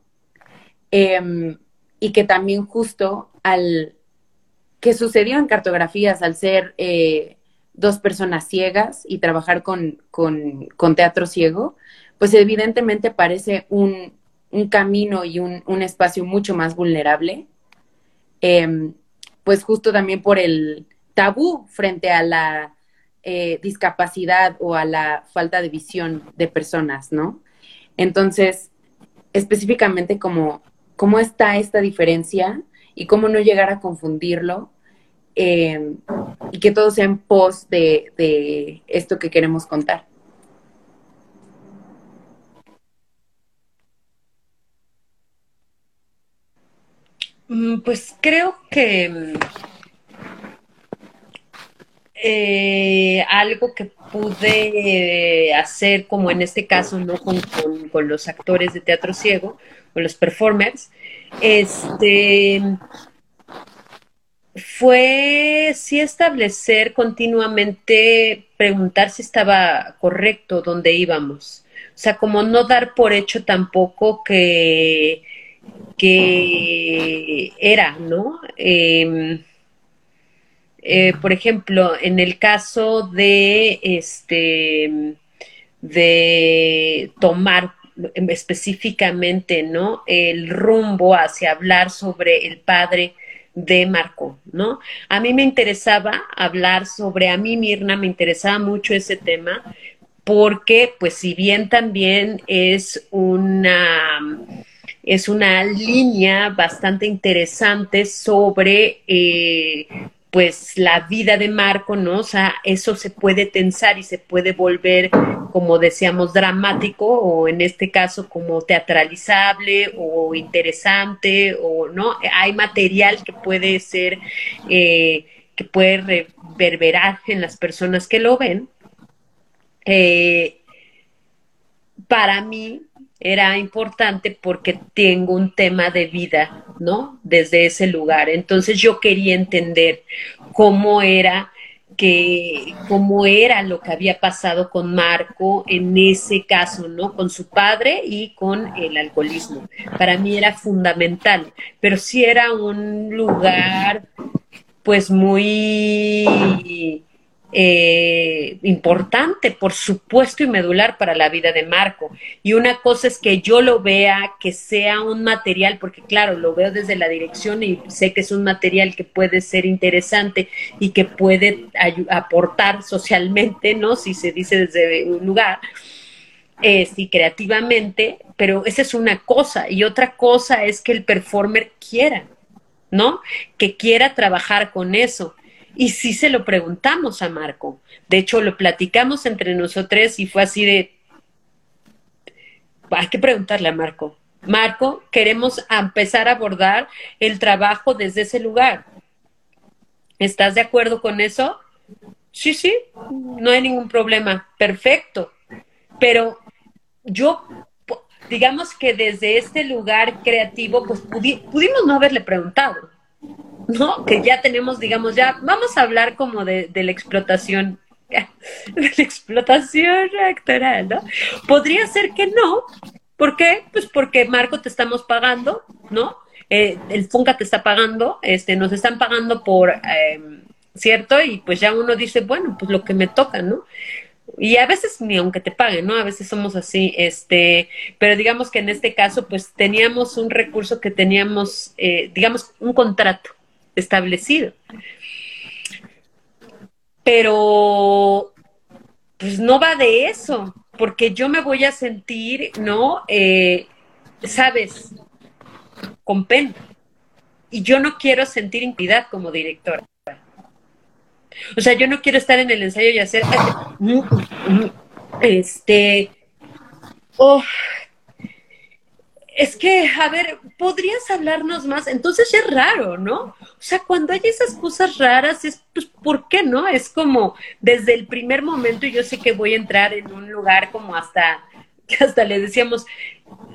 em, y que también justo al que sucedió en cartografías, al ser eh, dos personas ciegas y trabajar con, con, teatro ciego, pues evidentemente parece un, un camino y un, espacio mucho más vulnerable, em, pues justo también por el tabú frente a la eh, discapacidad o a la falta de visión de personas, ¿no? Entonces, específicamente como cómo está esta diferencia y cómo no llegar a confundirlo eh, y que todo sea en pos de, esto que queremos contar. Mm, pues creo que eh, algo que pude hacer, como en este caso, ¿no? Con, con, los actores de teatro ciego, o los performers, este fue sí establecer continuamente, preguntar si estaba correcto donde íbamos. O sea, como no dar por hecho tampoco que, que era, ¿no? Em, eh, por ejemplo, en el caso de este de tomar específicamente, ¿no? El rumbo hacia hablar sobre el padre de Marco, ¿no? A mí me interesaba hablar sobre, a mí Mirna me interesaba mucho ese tema porque, pues, si bien también es una es una línea bastante interesante sobre eh, pues la vida de Marco, ¿no? O sea, eso se puede tensar y se puede volver, como decíamos, dramático o en este caso como teatralizable o interesante o, ¿no? Hay material que puede ser, eh, que puede reverberar en las personas que lo ven. Eh, para mí, era importante porque tengo un tema de vida, ¿no? Desde ese lugar. Entonces yo quería entender cómo era que cómo era lo que había pasado con Marco en ese caso, ¿no? Con su padre y con el alcoholismo. Para mí era fundamental, pero sí era un lugar pues muy eh, importante, por supuesto, y medular para la vida de Marco. Y una cosa es que yo lo vea, que sea un material, porque claro, lo veo desde la dirección y sé que es un material que puede ser interesante y que puede aportar socialmente, ¿no? Si se dice desde un lugar. Eh, creativamente, pero esa es una cosa. Y otra cosa es que el performer quiera, ¿no? Que quiera trabajar con eso y sí se lo preguntamos a Marco. De hecho, lo platicamos entre nosotros y fue así de, hay que preguntarle a Marco. Marco, queremos empezar a abordar el trabajo desde ese lugar. ¿Estás de acuerdo con eso? Sí, sí, no hay ningún problema. Perfecto. Pero yo, digamos que desde este lugar creativo, pues pudimos no haberle preguntado. ¿No? Que ya tenemos, digamos, ya vamos a hablar como de, la explotación, de la explotación actoral, ¿no? Podría ser que no. ¿Por qué? Pues porque Marco te estamos pagando, ¿no? Eh, el Funca te está pagando, este, nos están pagando por, em, ¿cierto? Y pues ya uno dice, bueno, pues lo que me toca, ¿no? y a veces ni aunque te paguen, ¿no? A veces somos así, este, pero digamos que en este caso, pues teníamos un recurso que teníamos, eh, digamos, un contrato establecido. Pero, pues no va de eso, porque yo me voy a sentir, ¿no? Eh, Sabes, con pena. Y yo no quiero sentir impunidad como directora. O sea, yo no quiero estar en el ensayo y hacer este oh, es que, a ver, ¿podrías hablarnos más? Entonces es raro, ¿no? O sea, cuando hay esas cosas raras, es, pues, ¿por qué no? Es como desde el primer momento yo sé que voy a entrar en un lugar como hasta, hasta le decíamos,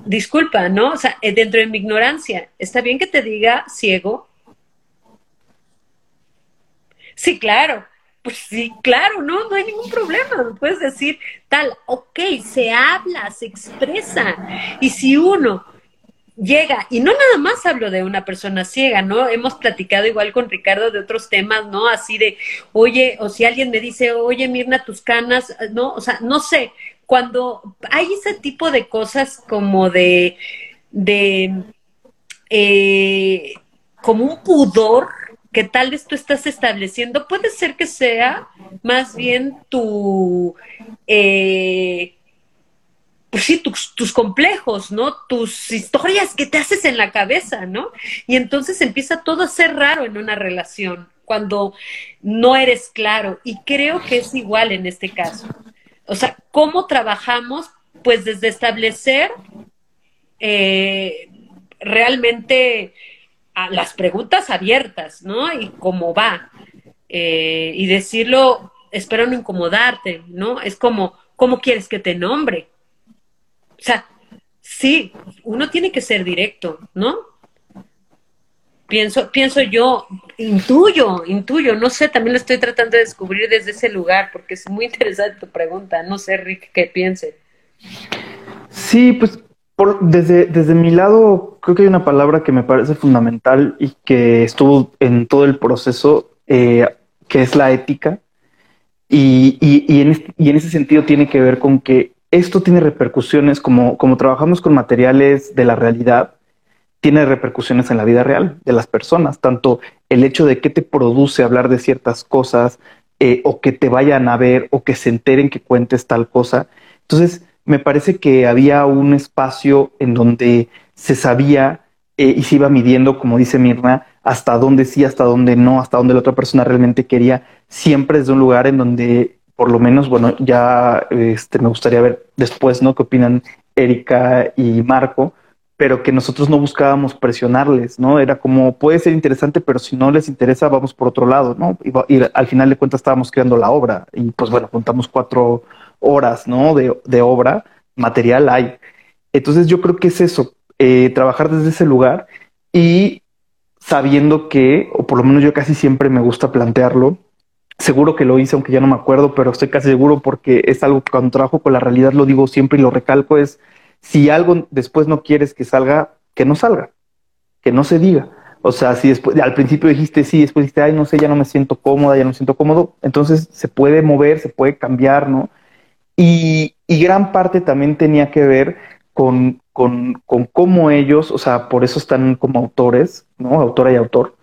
disculpa, ¿no? O sea, eh, dentro de mi ignorancia, ¿está bien que te diga ciego? Sí, claro. Pues sí, claro, no, no hay ningún problema. Puedes decir tal, ok, se habla, se expresa. Y si uno llega, y no nada más hablo de una persona ciega, ¿no? Hemos platicado igual con Ricardo de otros temas, ¿no? Así de, oye, o si alguien me dice, oye, Mirna, tus canas, ¿no? O sea, no sé, cuando hay ese tipo de cosas como de, de, eh, como un pudor que tal vez tú estás estableciendo, puede ser que sea más bien tu, eh, pues sí, tus, tus, complejos, ¿no? Tus historias que te haces en la cabeza, ¿no? Y entonces empieza todo a ser raro en una relación cuando no eres claro. Y creo que es igual en este caso. O sea, ¿cómo trabajamos? Pues desde establecer eh, realmente a las preguntas abiertas, ¿no? Y cómo va. Eh, y decirlo, espero no incomodarte, ¿no? Es como, ¿cómo quieres que te nombre? O sea, sí, uno tiene que ser directo, ¿no? Pienso, pienso yo, intuyo, intuyo, no sé, también lo estoy tratando de descubrir desde ese lugar, porque es muy interesante tu pregunta, no sé, Rick, qué piense. Sí, pues desde, desde mi lado, creo que hay una palabra que me parece fundamental y que estuvo en todo el proceso, eh, que es la ética. Y, y, y, en ese sentido tiene que ver con que esto tiene repercusiones, como, como trabajamos con materiales de la realidad, tiene repercusiones en la vida real de las personas, tanto el hecho de que te produce hablar de ciertas cosas, eh, o que te vayan a ver, o que se enteren que cuentes tal cosa. Entonces, me parece que había un espacio en donde se sabía eh, y se iba midiendo, como dice Mirna, hasta dónde sí, hasta dónde no, hasta dónde la otra persona realmente quería, siempre desde un lugar en donde, por lo menos, bueno, ya este, me gustaría ver después, ¿no? ¿Qué opinan Erika y Marco? Pero que nosotros no buscábamos presionarles, ¿no? Era como, puede ser interesante, pero si no les interesa, vamos por otro lado, ¿no? Y, al final de cuentas estábamos creando la obra y pues bueno, juntamos cuatro horas, ¿no? De, de obra, material hay. Entonces yo creo que es eso, eh, trabajar desde ese lugar y sabiendo que, o por lo menos yo casi siempre me gusta plantearlo, seguro que lo hice, aunque ya no me acuerdo, pero estoy casi seguro porque es algo que cuando trabajo con la realidad lo digo siempre y lo recalco, es si algo después no quieres que salga, que no salga, que no se diga. O sea, si después, al principio dijiste sí, después dijiste, ay, no sé, ya no me siento cómoda, ya no me siento cómodo, entonces se puede mover, se puede cambiar, ¿no? Y, gran parte también tenía que ver con, con, con, cómo ellos, o sea, por eso están como autores, ¿no? Autora y autor,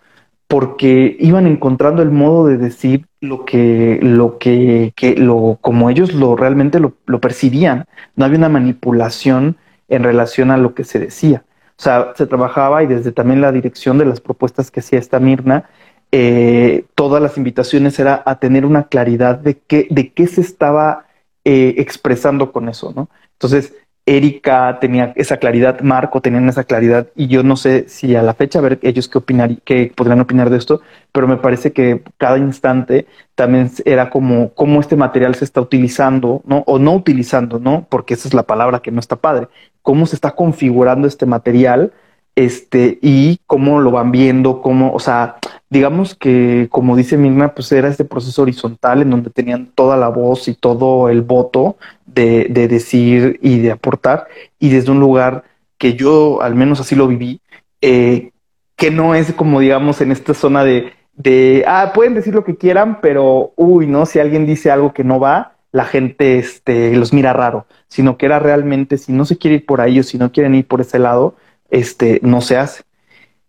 porque iban encontrando el modo de decir lo que, lo que, que lo, como ellos lo realmente lo, percibían. No había una manipulación en relación a lo que se decía. O sea, se trabajaba y desde también la dirección de las propuestas que hacía esta Mirna, eh, todas las invitaciones era a tener una claridad de qué, de qué se estaba eh, expresando con eso, ¿no? Entonces, Erika tenía esa claridad, Marco tenían esa claridad, y yo no sé si a la fecha, ver ellos qué opinar, qué podrían opinar de esto, pero me parece que cada instante también era como cómo este material se está utilizando, ¿no? O no utilizando, ¿no? Porque esa es la palabra que no está padre. Cómo se está configurando este material, este, y cómo lo van viendo, cómo, o sea, digamos que, como dice Mirna, pues era este proceso horizontal en donde tenían toda la voz y todo el voto de, de, decir y de aportar, y desde un lugar que yo al menos así lo viví, eh, que no es como, digamos, en esta zona de, de, ah, pueden decir lo que quieran, pero, uy, ¿no? Si alguien dice algo que no va, la gente este, los mira raro, sino que era realmente, si no se quiere ir por ahí o si no quieren ir por ese lado, este, no se hace.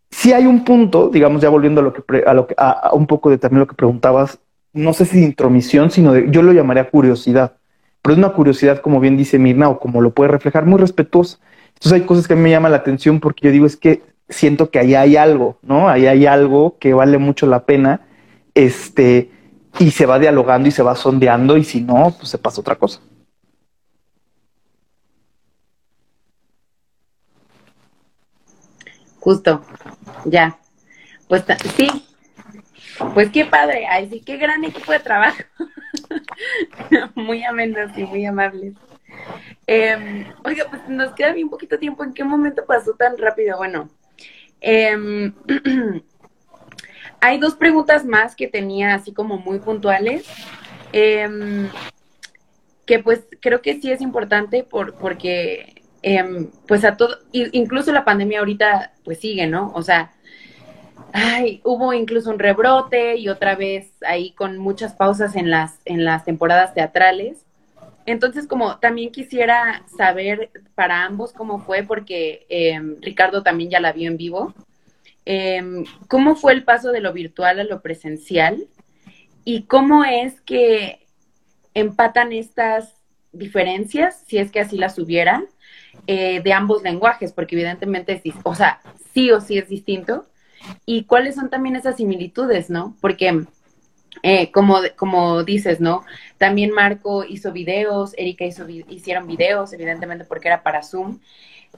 Si hay un punto, digamos, ya volviendo a lo que, a, lo que a, un poco de también lo que preguntabas, no sé si de intromisión, sino de, yo lo llamaría curiosidad, pero es una curiosidad, como bien dice Mirna, o como lo puede reflejar, muy respetuosa. Entonces hay cosas que a mí me llaman la atención porque yo digo, es que siento que ahí hay algo, ¿no? Ahí hay algo que vale mucho la pena, este, y se va dialogando y se va sondeando, y si no, pues se pasa otra cosa. Justo, ya. Pues sí, pues qué padre, ay sí, qué gran equipo de trabajo. muy amenos y muy amables. Eh, oiga, pues nos queda bien poquito tiempo. ¿En qué momento pasó tan rápido? Bueno, eh, hay dos preguntas más que tenía así como muy puntuales. Eh, que pues creo que sí es importante por, porque Em, pues a todo, incluso la pandemia ahorita pues sigue, ¿no? O sea, ay, hubo incluso un rebrote y otra vez ahí con muchas pausas en las, en las temporadas teatrales. Entonces, como también quisiera saber para ambos cómo fue, porque em, Ricardo también ya la vio en vivo. em, cómo fue el paso de lo virtual a lo presencial y cómo es que empatan estas diferencias, si es que así las hubiera, eh, de ambos lenguajes, porque evidentemente es, o sea, sí o sí es distinto, y cuáles son también esas similitudes, ¿no? Porque, eh, como, como dices, ¿no? También Marco hizo videos, Erika hizo, hicieron videos, evidentemente porque era para Zoom,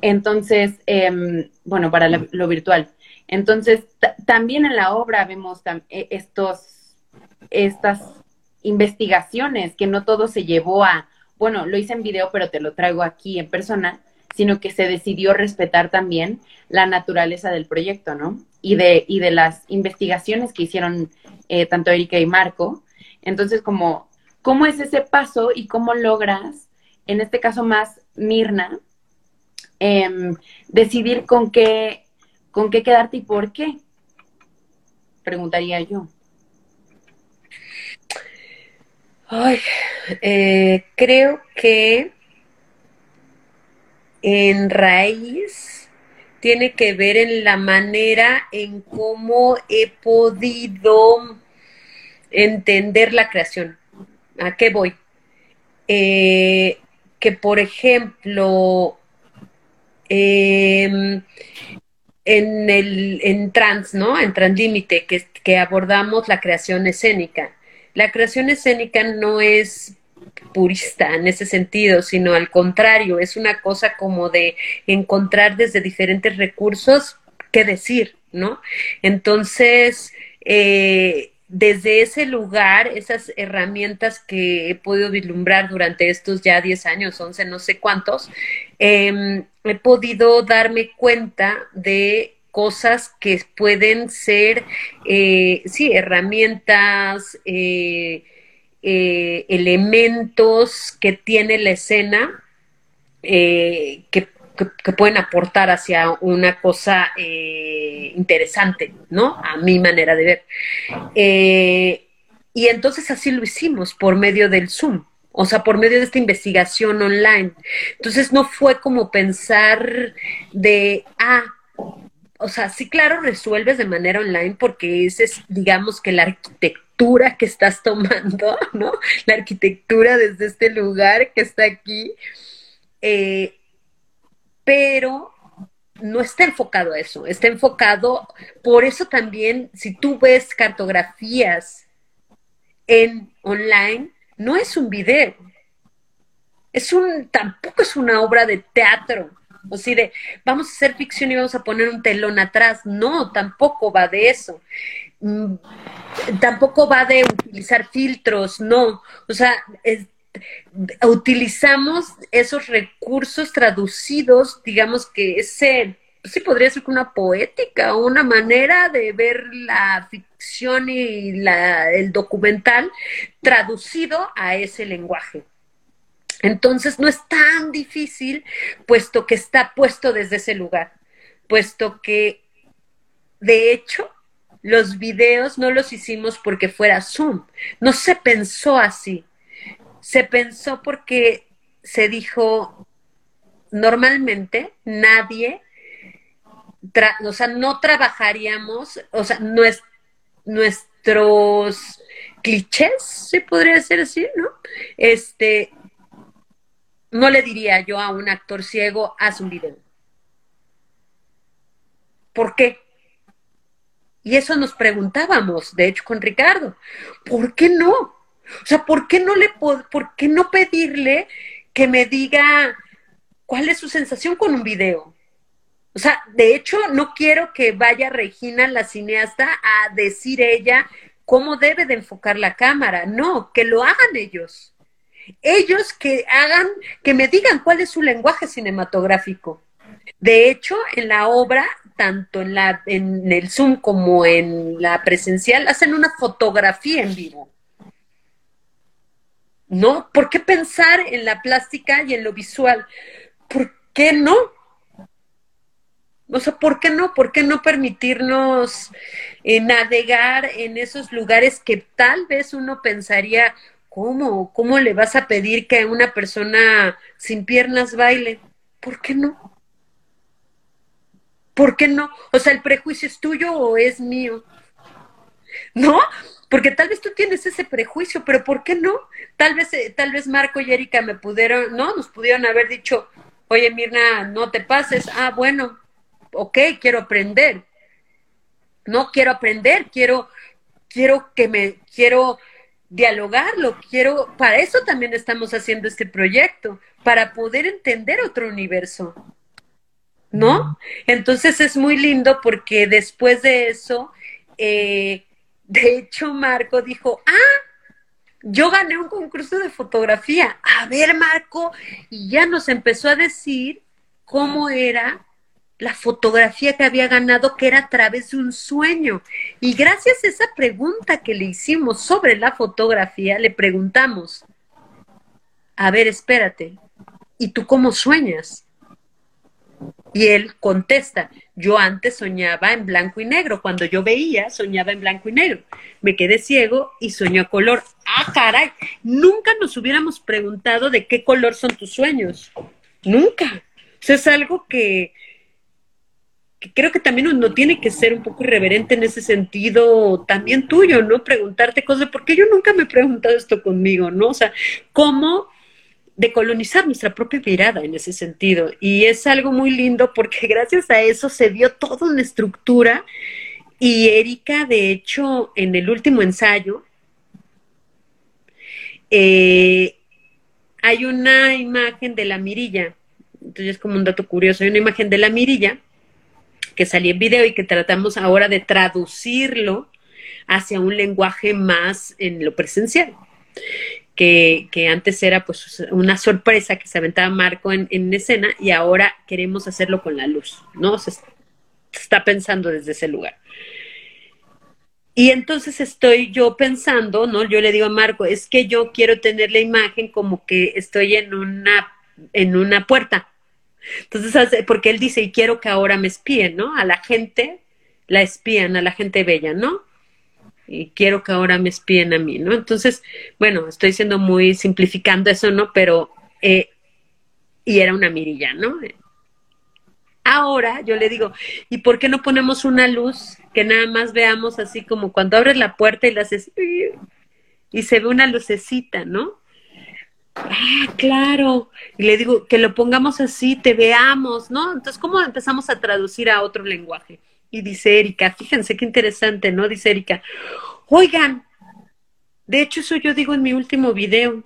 entonces, em, bueno, para lo, virtual. Entonces, también en la obra vemos e, estos, estas investigaciones, que no todo se llevó a, bueno, lo hice en video, pero te lo traigo aquí en persona, sino que se decidió respetar también la naturaleza del proyecto, ¿no? Y de, y de las investigaciones que hicieron eh, tanto Erika y Marco. Entonces, ¿cómo es ese paso y cómo logras, en este caso más Mirna, em, decidir con qué, con qué quedarte y por qué? Preguntaría yo. Ay, eh, creo que en raíz tiene que ver en la manera en cómo he podido entender la creación. ¿A qué voy? Eh, que por ejemplo, em, en el en trans, ¿no? En translímite, que, que abordamos la creación escénica la creación escénica no es purista en ese sentido, sino al contrario, es una cosa como de encontrar desde diferentes recursos qué decir, ¿no? Entonces, eh, desde ese lugar, esas herramientas que he podido vislumbrar durante estos ya 10 años, 11, no sé cuántos, em, he podido darme cuenta de cosas que pueden ser, eh, sí, herramientas, eh, eh, elementos que tiene la escena que, pueden aportar hacia una cosa interesante, ¿no? A mi manera de ver. y entonces así lo hicimos por medio del Zoom o sea, por medio de esta investigación online. Entonces no fue como pensar de, ah, o sea, sí, claro, resuelves de manera online porque esa es, digamos que la arquitectura que estás tomando, ¿no? La arquitectura desde este lugar que está aquí, eh, pero no está enfocado a eso, está enfocado, por eso también, si tú ves cartografías en online, no es un video, es un, tampoco es una obra de teatro, o sea, de vamos a hacer ficción y vamos a poner un telón atrás. No, tampoco va de eso. Mm, tampoco va de utilizar filtros, no. O sea, utilizamos esos recursos traducidos, digamos que ese, sí podría ser una poética, una manera de ver la ficción y la, el documental traducido a ese lenguaje. Entonces no es tan difícil, puesto que está puesto desde ese lugar, puesto que, de hecho, los videos no los hicimos porque fuera Zoom, no se pensó así, se pensó porque se dijo, normalmente nadie, o sea, no trabajaríamos, o sea, nuestros clichés, se podría decir así, ¿no? Este, no le diría yo a un actor ciego, haz un video. ¿Por qué? Y eso nos preguntábamos, de hecho, con Ricardo. ¿Por qué no? O sea, ¿por qué no le por qué no pedirle que me diga cuál es su sensación con un video? O sea, de hecho, no quiero que vaya Regina, la cineasta, a decir ella cómo debe de enfocar la cámara. No, que lo hagan ellos ellos que hagan, que me digan cuál es su lenguaje cinematográfico. De hecho, en la obra, tanto en, la, en el Zoom como en la presencial, hacen una fotografía en vivo. ¿No? ¿Por qué pensar en la plástica y en lo visual? ¿Por qué no? O sea, ¿por qué no? ¿Por qué no permitirnos eh, navegar en esos lugares que tal vez uno pensaría, ¿Cómo? ¿Cómo le vas a pedir que una persona sin piernas baile? ¿Por qué no? ¿Por qué no? O sea, ¿el prejuicio es tuyo o es mío? ¿No? Porque tal vez tú tienes ese prejuicio, pero ¿por qué no? Tal vez, eh, tal vez Marco y Erika me pudieron, ¿no? Nos pudieron haber dicho, oye Mirna, no te pases. Ah, bueno, ok, quiero aprender. No quiero aprender, quiero, quiero que me, quiero dialogarlo, quiero, para eso también estamos haciendo este proyecto, para poder entender otro universo. ¿No? Entonces es muy lindo porque después de eso, eh, de hecho, Marco dijo, ah, yo gané un concurso de fotografía. A ver, Marco, y ya nos empezó a decir cómo era la fotografía que había ganado, que era a través de un sueño. Y gracias a esa pregunta que le hicimos sobre la fotografía, le preguntamos, a ver, espérate, ¿y tú cómo sueñas? Y él contesta, yo antes soñaba en blanco y negro, cuando yo veía, soñaba en blanco y negro. Me quedé ciego y soñó a color. Ah, caray, nunca nos hubiéramos preguntado de qué color son tus sueños. Nunca. Eso es algo que, creo que también uno tiene que ser un poco irreverente en ese sentido, también tuyo, ¿no? Preguntarte cosas, porque yo nunca me he preguntado esto conmigo, ¿no? O sea, ¿cómo decolonizar nuestra propia mirada en ese sentido? Y es algo muy lindo porque gracias a eso se dio toda una estructura y Erika, de hecho, en el último ensayo, eh, hay una imagen de la mirilla, entonces es como un dato curioso, hay una imagen de la mirilla que salía en video y que tratamos ahora de traducirlo hacia un lenguaje más en lo presencial. Que, antes era pues una sorpresa que se aventaba Marco en, escena y ahora queremos hacerlo con la luz, ¿no? Se está pensando desde ese lugar. Y entonces estoy yo pensando, ¿no? Yo le digo a Marco, es que yo quiero tener la imagen como que estoy en una, en una puerta, entonces, porque él dice, y quiero que ahora me espíen, ¿no? A la gente la espían, a la gente bella, ¿no? Y quiero que ahora me espíen a mí, ¿no? Entonces, bueno, estoy siendo muy simplificando eso, ¿no? Pero, eh, y era una mirilla, ¿no? Ahora yo le digo, ¿y por qué no ponemos una luz que nada más veamos así como cuando abres la puerta y la haces y se ve una lucecita, ¿no? Ah, claro. Y le digo, que lo pongamos así, te veamos, ¿no? Entonces, ¿cómo empezamos a traducir a otro lenguaje? Y dice Erika, fíjense qué interesante, ¿no? Dice Erika, oigan, de hecho eso yo digo en mi último video,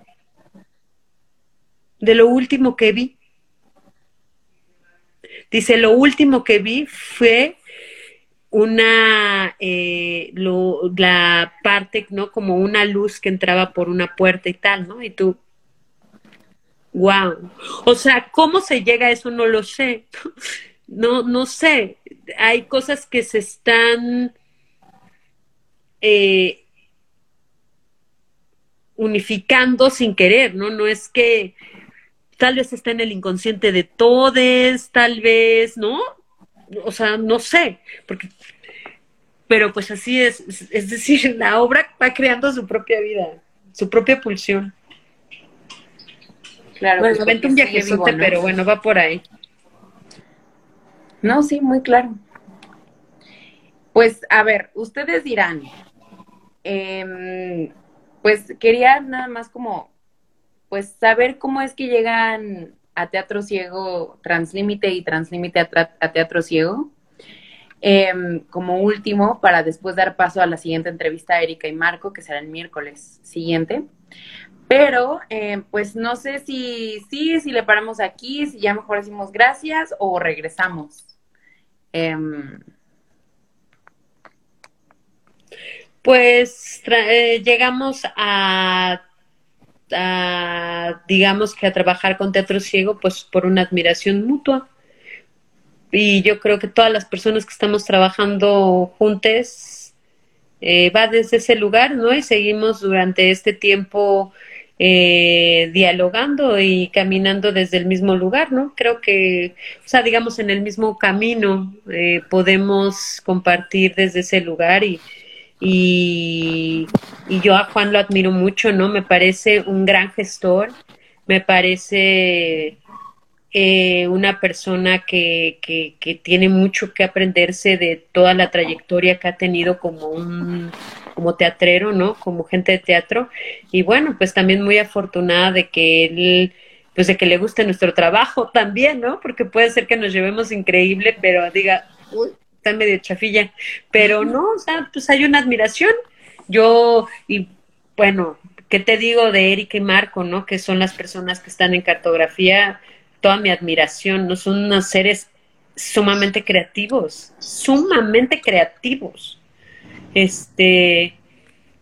de lo último que vi. Dice, lo último que vi fue una, eh, lo, la parte, ¿no? Como una luz que entraba por una puerta y tal, ¿no? Y tú, Wow. O sea, ¿cómo se llega a eso? No lo sé. No, no sé. Hay cosas que se están eh, unificando sin querer, ¿no? No es que tal vez está en el inconsciente de todos, tal vez, ¿no? O sea, no sé, porque, pero pues así es, es decir, la obra va creando su propia vida, su propia pulsión. Claro. Bueno, pues, un viaje pero bueno, va por ahí. No, sí, muy claro. Pues, a ver, ustedes dirán, em, pues quería nada más como, pues saber cómo es que llegan a Teatro Ciego, Translímite y Translímite a, Teatro Ciego. Em, como último, para después dar paso a la siguiente entrevista a Erika y Marco, que será el miércoles siguiente. Pero, eh, pues no sé si sí, si le paramos aquí, si ya mejor decimos gracias o regresamos. Em, pues eh, llegamos a, digamos que a trabajar con Teatro Ciego, pues por una admiración mutua. Y yo creo que todas las personas que estamos trabajando juntas eh, va desde ese lugar, ¿no? Y seguimos durante este tiempo eh, dialogando y caminando desde el mismo lugar, ¿no? Creo que, o sea, digamos, en el mismo camino eh, podemos compartir desde ese lugar y, y, yo a Juan lo admiro mucho, ¿no? Me parece un gran gestor, me parece eh, una persona que, que, que, tiene mucho que aprenderse de toda la trayectoria que ha tenido como un como teatrero, ¿no? Como gente de teatro. Y bueno, pues también muy afortunada de que él, pues de que le guste nuestro trabajo también, ¿no? Porque puede ser que nos llevemos increíble, pero diga, uy, está medio chafilla. Pero no, o sea, pues hay una admiración. Yo, y bueno, ¿qué te digo de Erika y Marco, no? Que son las personas que están en cartografía toda mi admiración, ¿no? Son unos seres sumamente creativos, sumamente creativos. Este,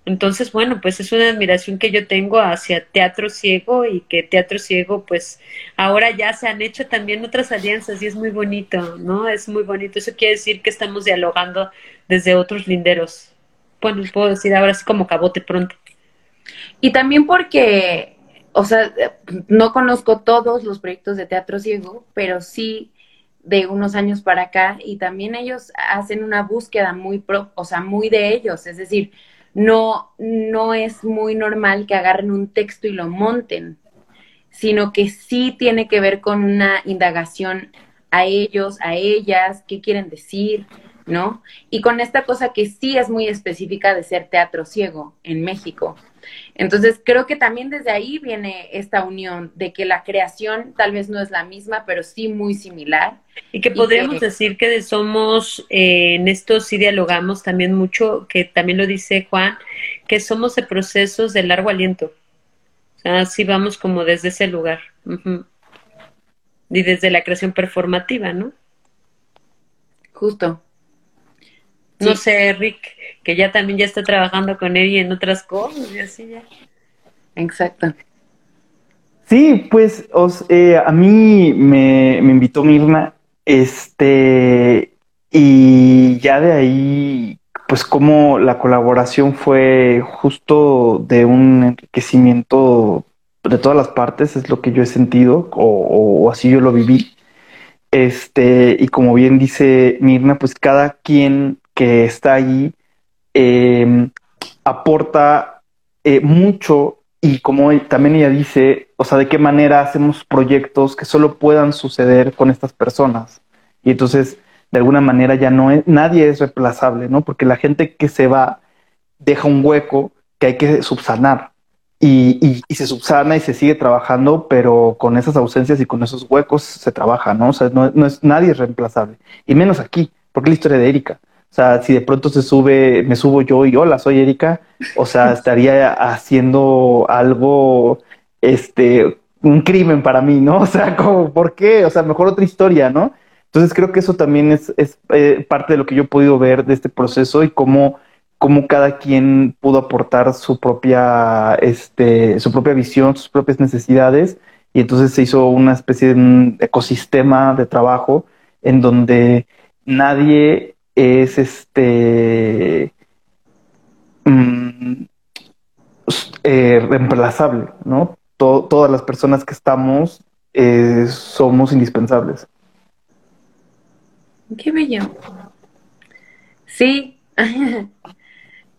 entonces, bueno, pues es una admiración que yo tengo hacia Teatro Ciego y que Teatro Ciego, pues ahora ya se han hecho también otras alianzas y es muy bonito, ¿no? Es muy bonito. Eso quiere decir que estamos dialogando desde otros linderos. Bueno, puedo decir ahora sí como cabote pronto. Y también porque o sea, no conozco todos los proyectos de Teatro Ciego, pero sí de unos años para acá y también ellos hacen una búsqueda muy pro, o sea, muy de ellos, es decir, no no es muy normal que agarren un texto y lo monten, sino que sí tiene que ver con una indagación a ellos, a ellas, qué quieren decir, ¿no? Y con esta cosa que sí es muy específica de ser teatro ciego en México, entonces, creo que también desde ahí viene esta unión de que la creación tal vez no es la misma, pero sí muy similar. Y que podríamos decir que somos, eh, en esto sí dialogamos también mucho, que también lo dice Juan, que somos de procesos de largo aliento. O sea, sí vamos como desde ese lugar. Y desde la creación performativa, ¿no? Justo. No sé, Rick, que ya también ya está trabajando con él y en otras cosas y así ya. Exacto. Sí, pues eh, a mí me, me, invitó Mirna, este, y ya de ahí, pues como la colaboración fue justo de un enriquecimiento de todas las partes, es lo que yo he sentido, o, o así yo lo viví. Este, y como bien dice Mirna, pues cada quien que está ahí em, aporta eh, mucho y como también ella dice, o sea, de qué manera hacemos proyectos que solo puedan suceder con estas personas. Y entonces, de alguna manera ya no es, nadie es reemplazable, ¿no? Porque la gente que se va deja un hueco que hay que subsanar. Y, se subsana y se sigue trabajando, pero con esas ausencias y con esos huecos se trabaja, ¿no? O sea, no, no es, nadie es reemplazable. Y menos aquí, porque es la historia de Erika. O sea, si de pronto se sube, me subo yo y hola, soy Erika, o sea, estaría haciendo algo, este, un crimen para mí, ¿no? O sea, como, ¿por qué? O sea, mejor otra historia, ¿no? Entonces creo que eso también es, es eh, parte de lo que yo he podido ver de este proceso y cómo, cómo cada quien pudo aportar su propia, este, su propia visión, sus propias necesidades. Y entonces se hizo una especie de un ecosistema de trabajo en donde nadie es este mm, eh, reemplazable, ¿no? todas las personas que estamos eh, somos indispensables. Qué bello. Sí,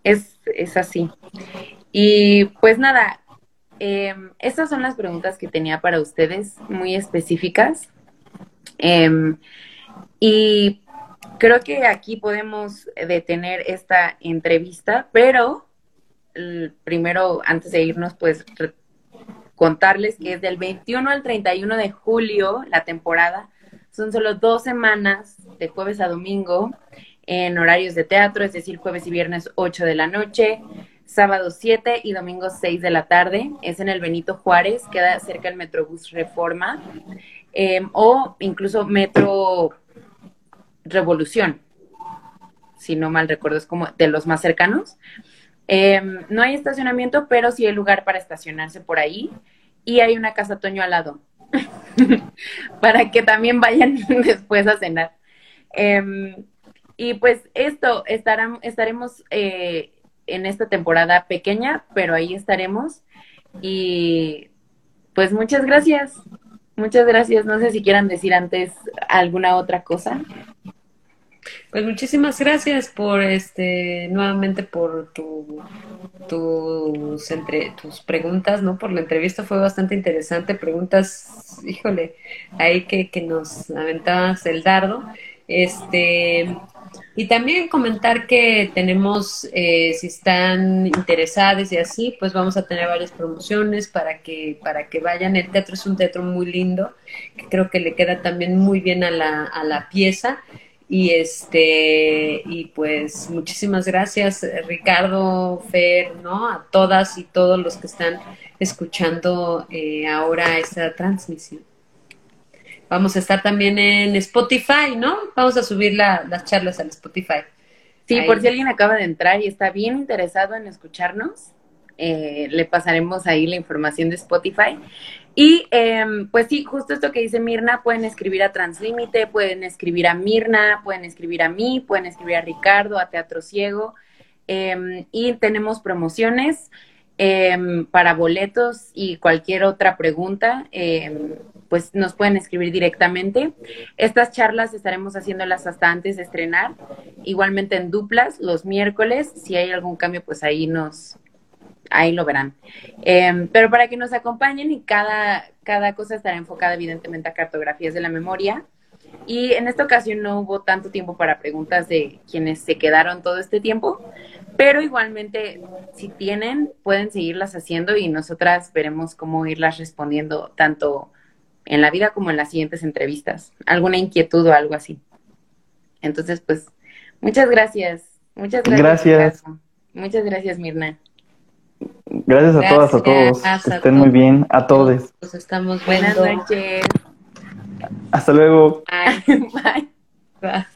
es, es, así. Y pues nada, em, estas son las preguntas que tenía para ustedes, muy específicas. Em, y creo que aquí podemos detener esta entrevista, pero primero, antes de irnos, pues contarles que es del 21 al 31 de julio la temporada. Son solo dos semanas, de jueves a domingo, en horarios de teatro, es decir, jueves y viernes 8 de la noche, sábado 7 y domingo 6 de la tarde. Es en el Benito Juárez, queda cerca del Metrobús Reforma, em, o incluso Metro Revolución, si no mal recuerdo, es como de los más cercanos. Em, no hay estacionamiento, pero sí hay lugar para estacionarse por ahí y hay una casa Toño al lado para que también vayan después a cenar. Em, y pues esto, estaremos eh, en esta temporada pequeña, pero ahí estaremos. Y pues muchas gracias. Muchas gracias. No sé si quieran decir antes alguna otra cosa. Pues muchísimas gracias por este, nuevamente por tu tus, entre, tus preguntas, ¿no? Por la entrevista fue bastante interesante. Preguntas, híjole, ahí que, que nos aventabas el dardo. Este, y también comentar que tenemos, eh, si están interesados y así, pues vamos a tener varias promociones para que, para que vayan. El teatro es un teatro muy lindo, que creo que le queda también muy bien a la, a la pieza. Y este, y pues muchísimas gracias, Ricardo, Fer, ¿no? A todas y todos los que están escuchando eh, ahora esta transmisión. Vamos a estar también en Spotify, ¿no? Vamos a subir las charlas al Spotify. Sí, por si alguien acaba de entrar y está bien interesado en escucharnos, eh, le pasaremos ahí la información de Spotify. Y em, pues sí, justo esto que dice Mirna, pueden escribir a Translímite, pueden escribir a Mirna, pueden escribir a mí, pueden escribir a Ricardo, a Teatro Ciego. Em, y tenemos promociones em, para boletos y cualquier otra pregunta pues nos pueden escribir directamente. Estas charlas estaremos haciéndolas hasta antes de estrenar, igualmente en duplas los miércoles. Si hay algún cambio, pues ahí nos, ahí lo verán. Em, pero para que nos acompañen y cada, cada cosa estará enfocada evidentemente a cartografías de la memoria. Y en esta ocasión no hubo tanto tiempo para preguntas de quienes se quedaron todo este tiempo, pero igualmente si tienen, pueden seguirlas haciendo y nosotras veremos cómo irlas respondiendo tanto en la vida como en las siguientes entrevistas, alguna inquietud o algo así. Entonces, pues, muchas gracias. Muchas gracias. Gracias. Muchas gracias, Mirna. Gracias a todas, a todos. Estén muy bien, a todos. Nos estamos Buenas noches. Hasta luego. Bye. Bye.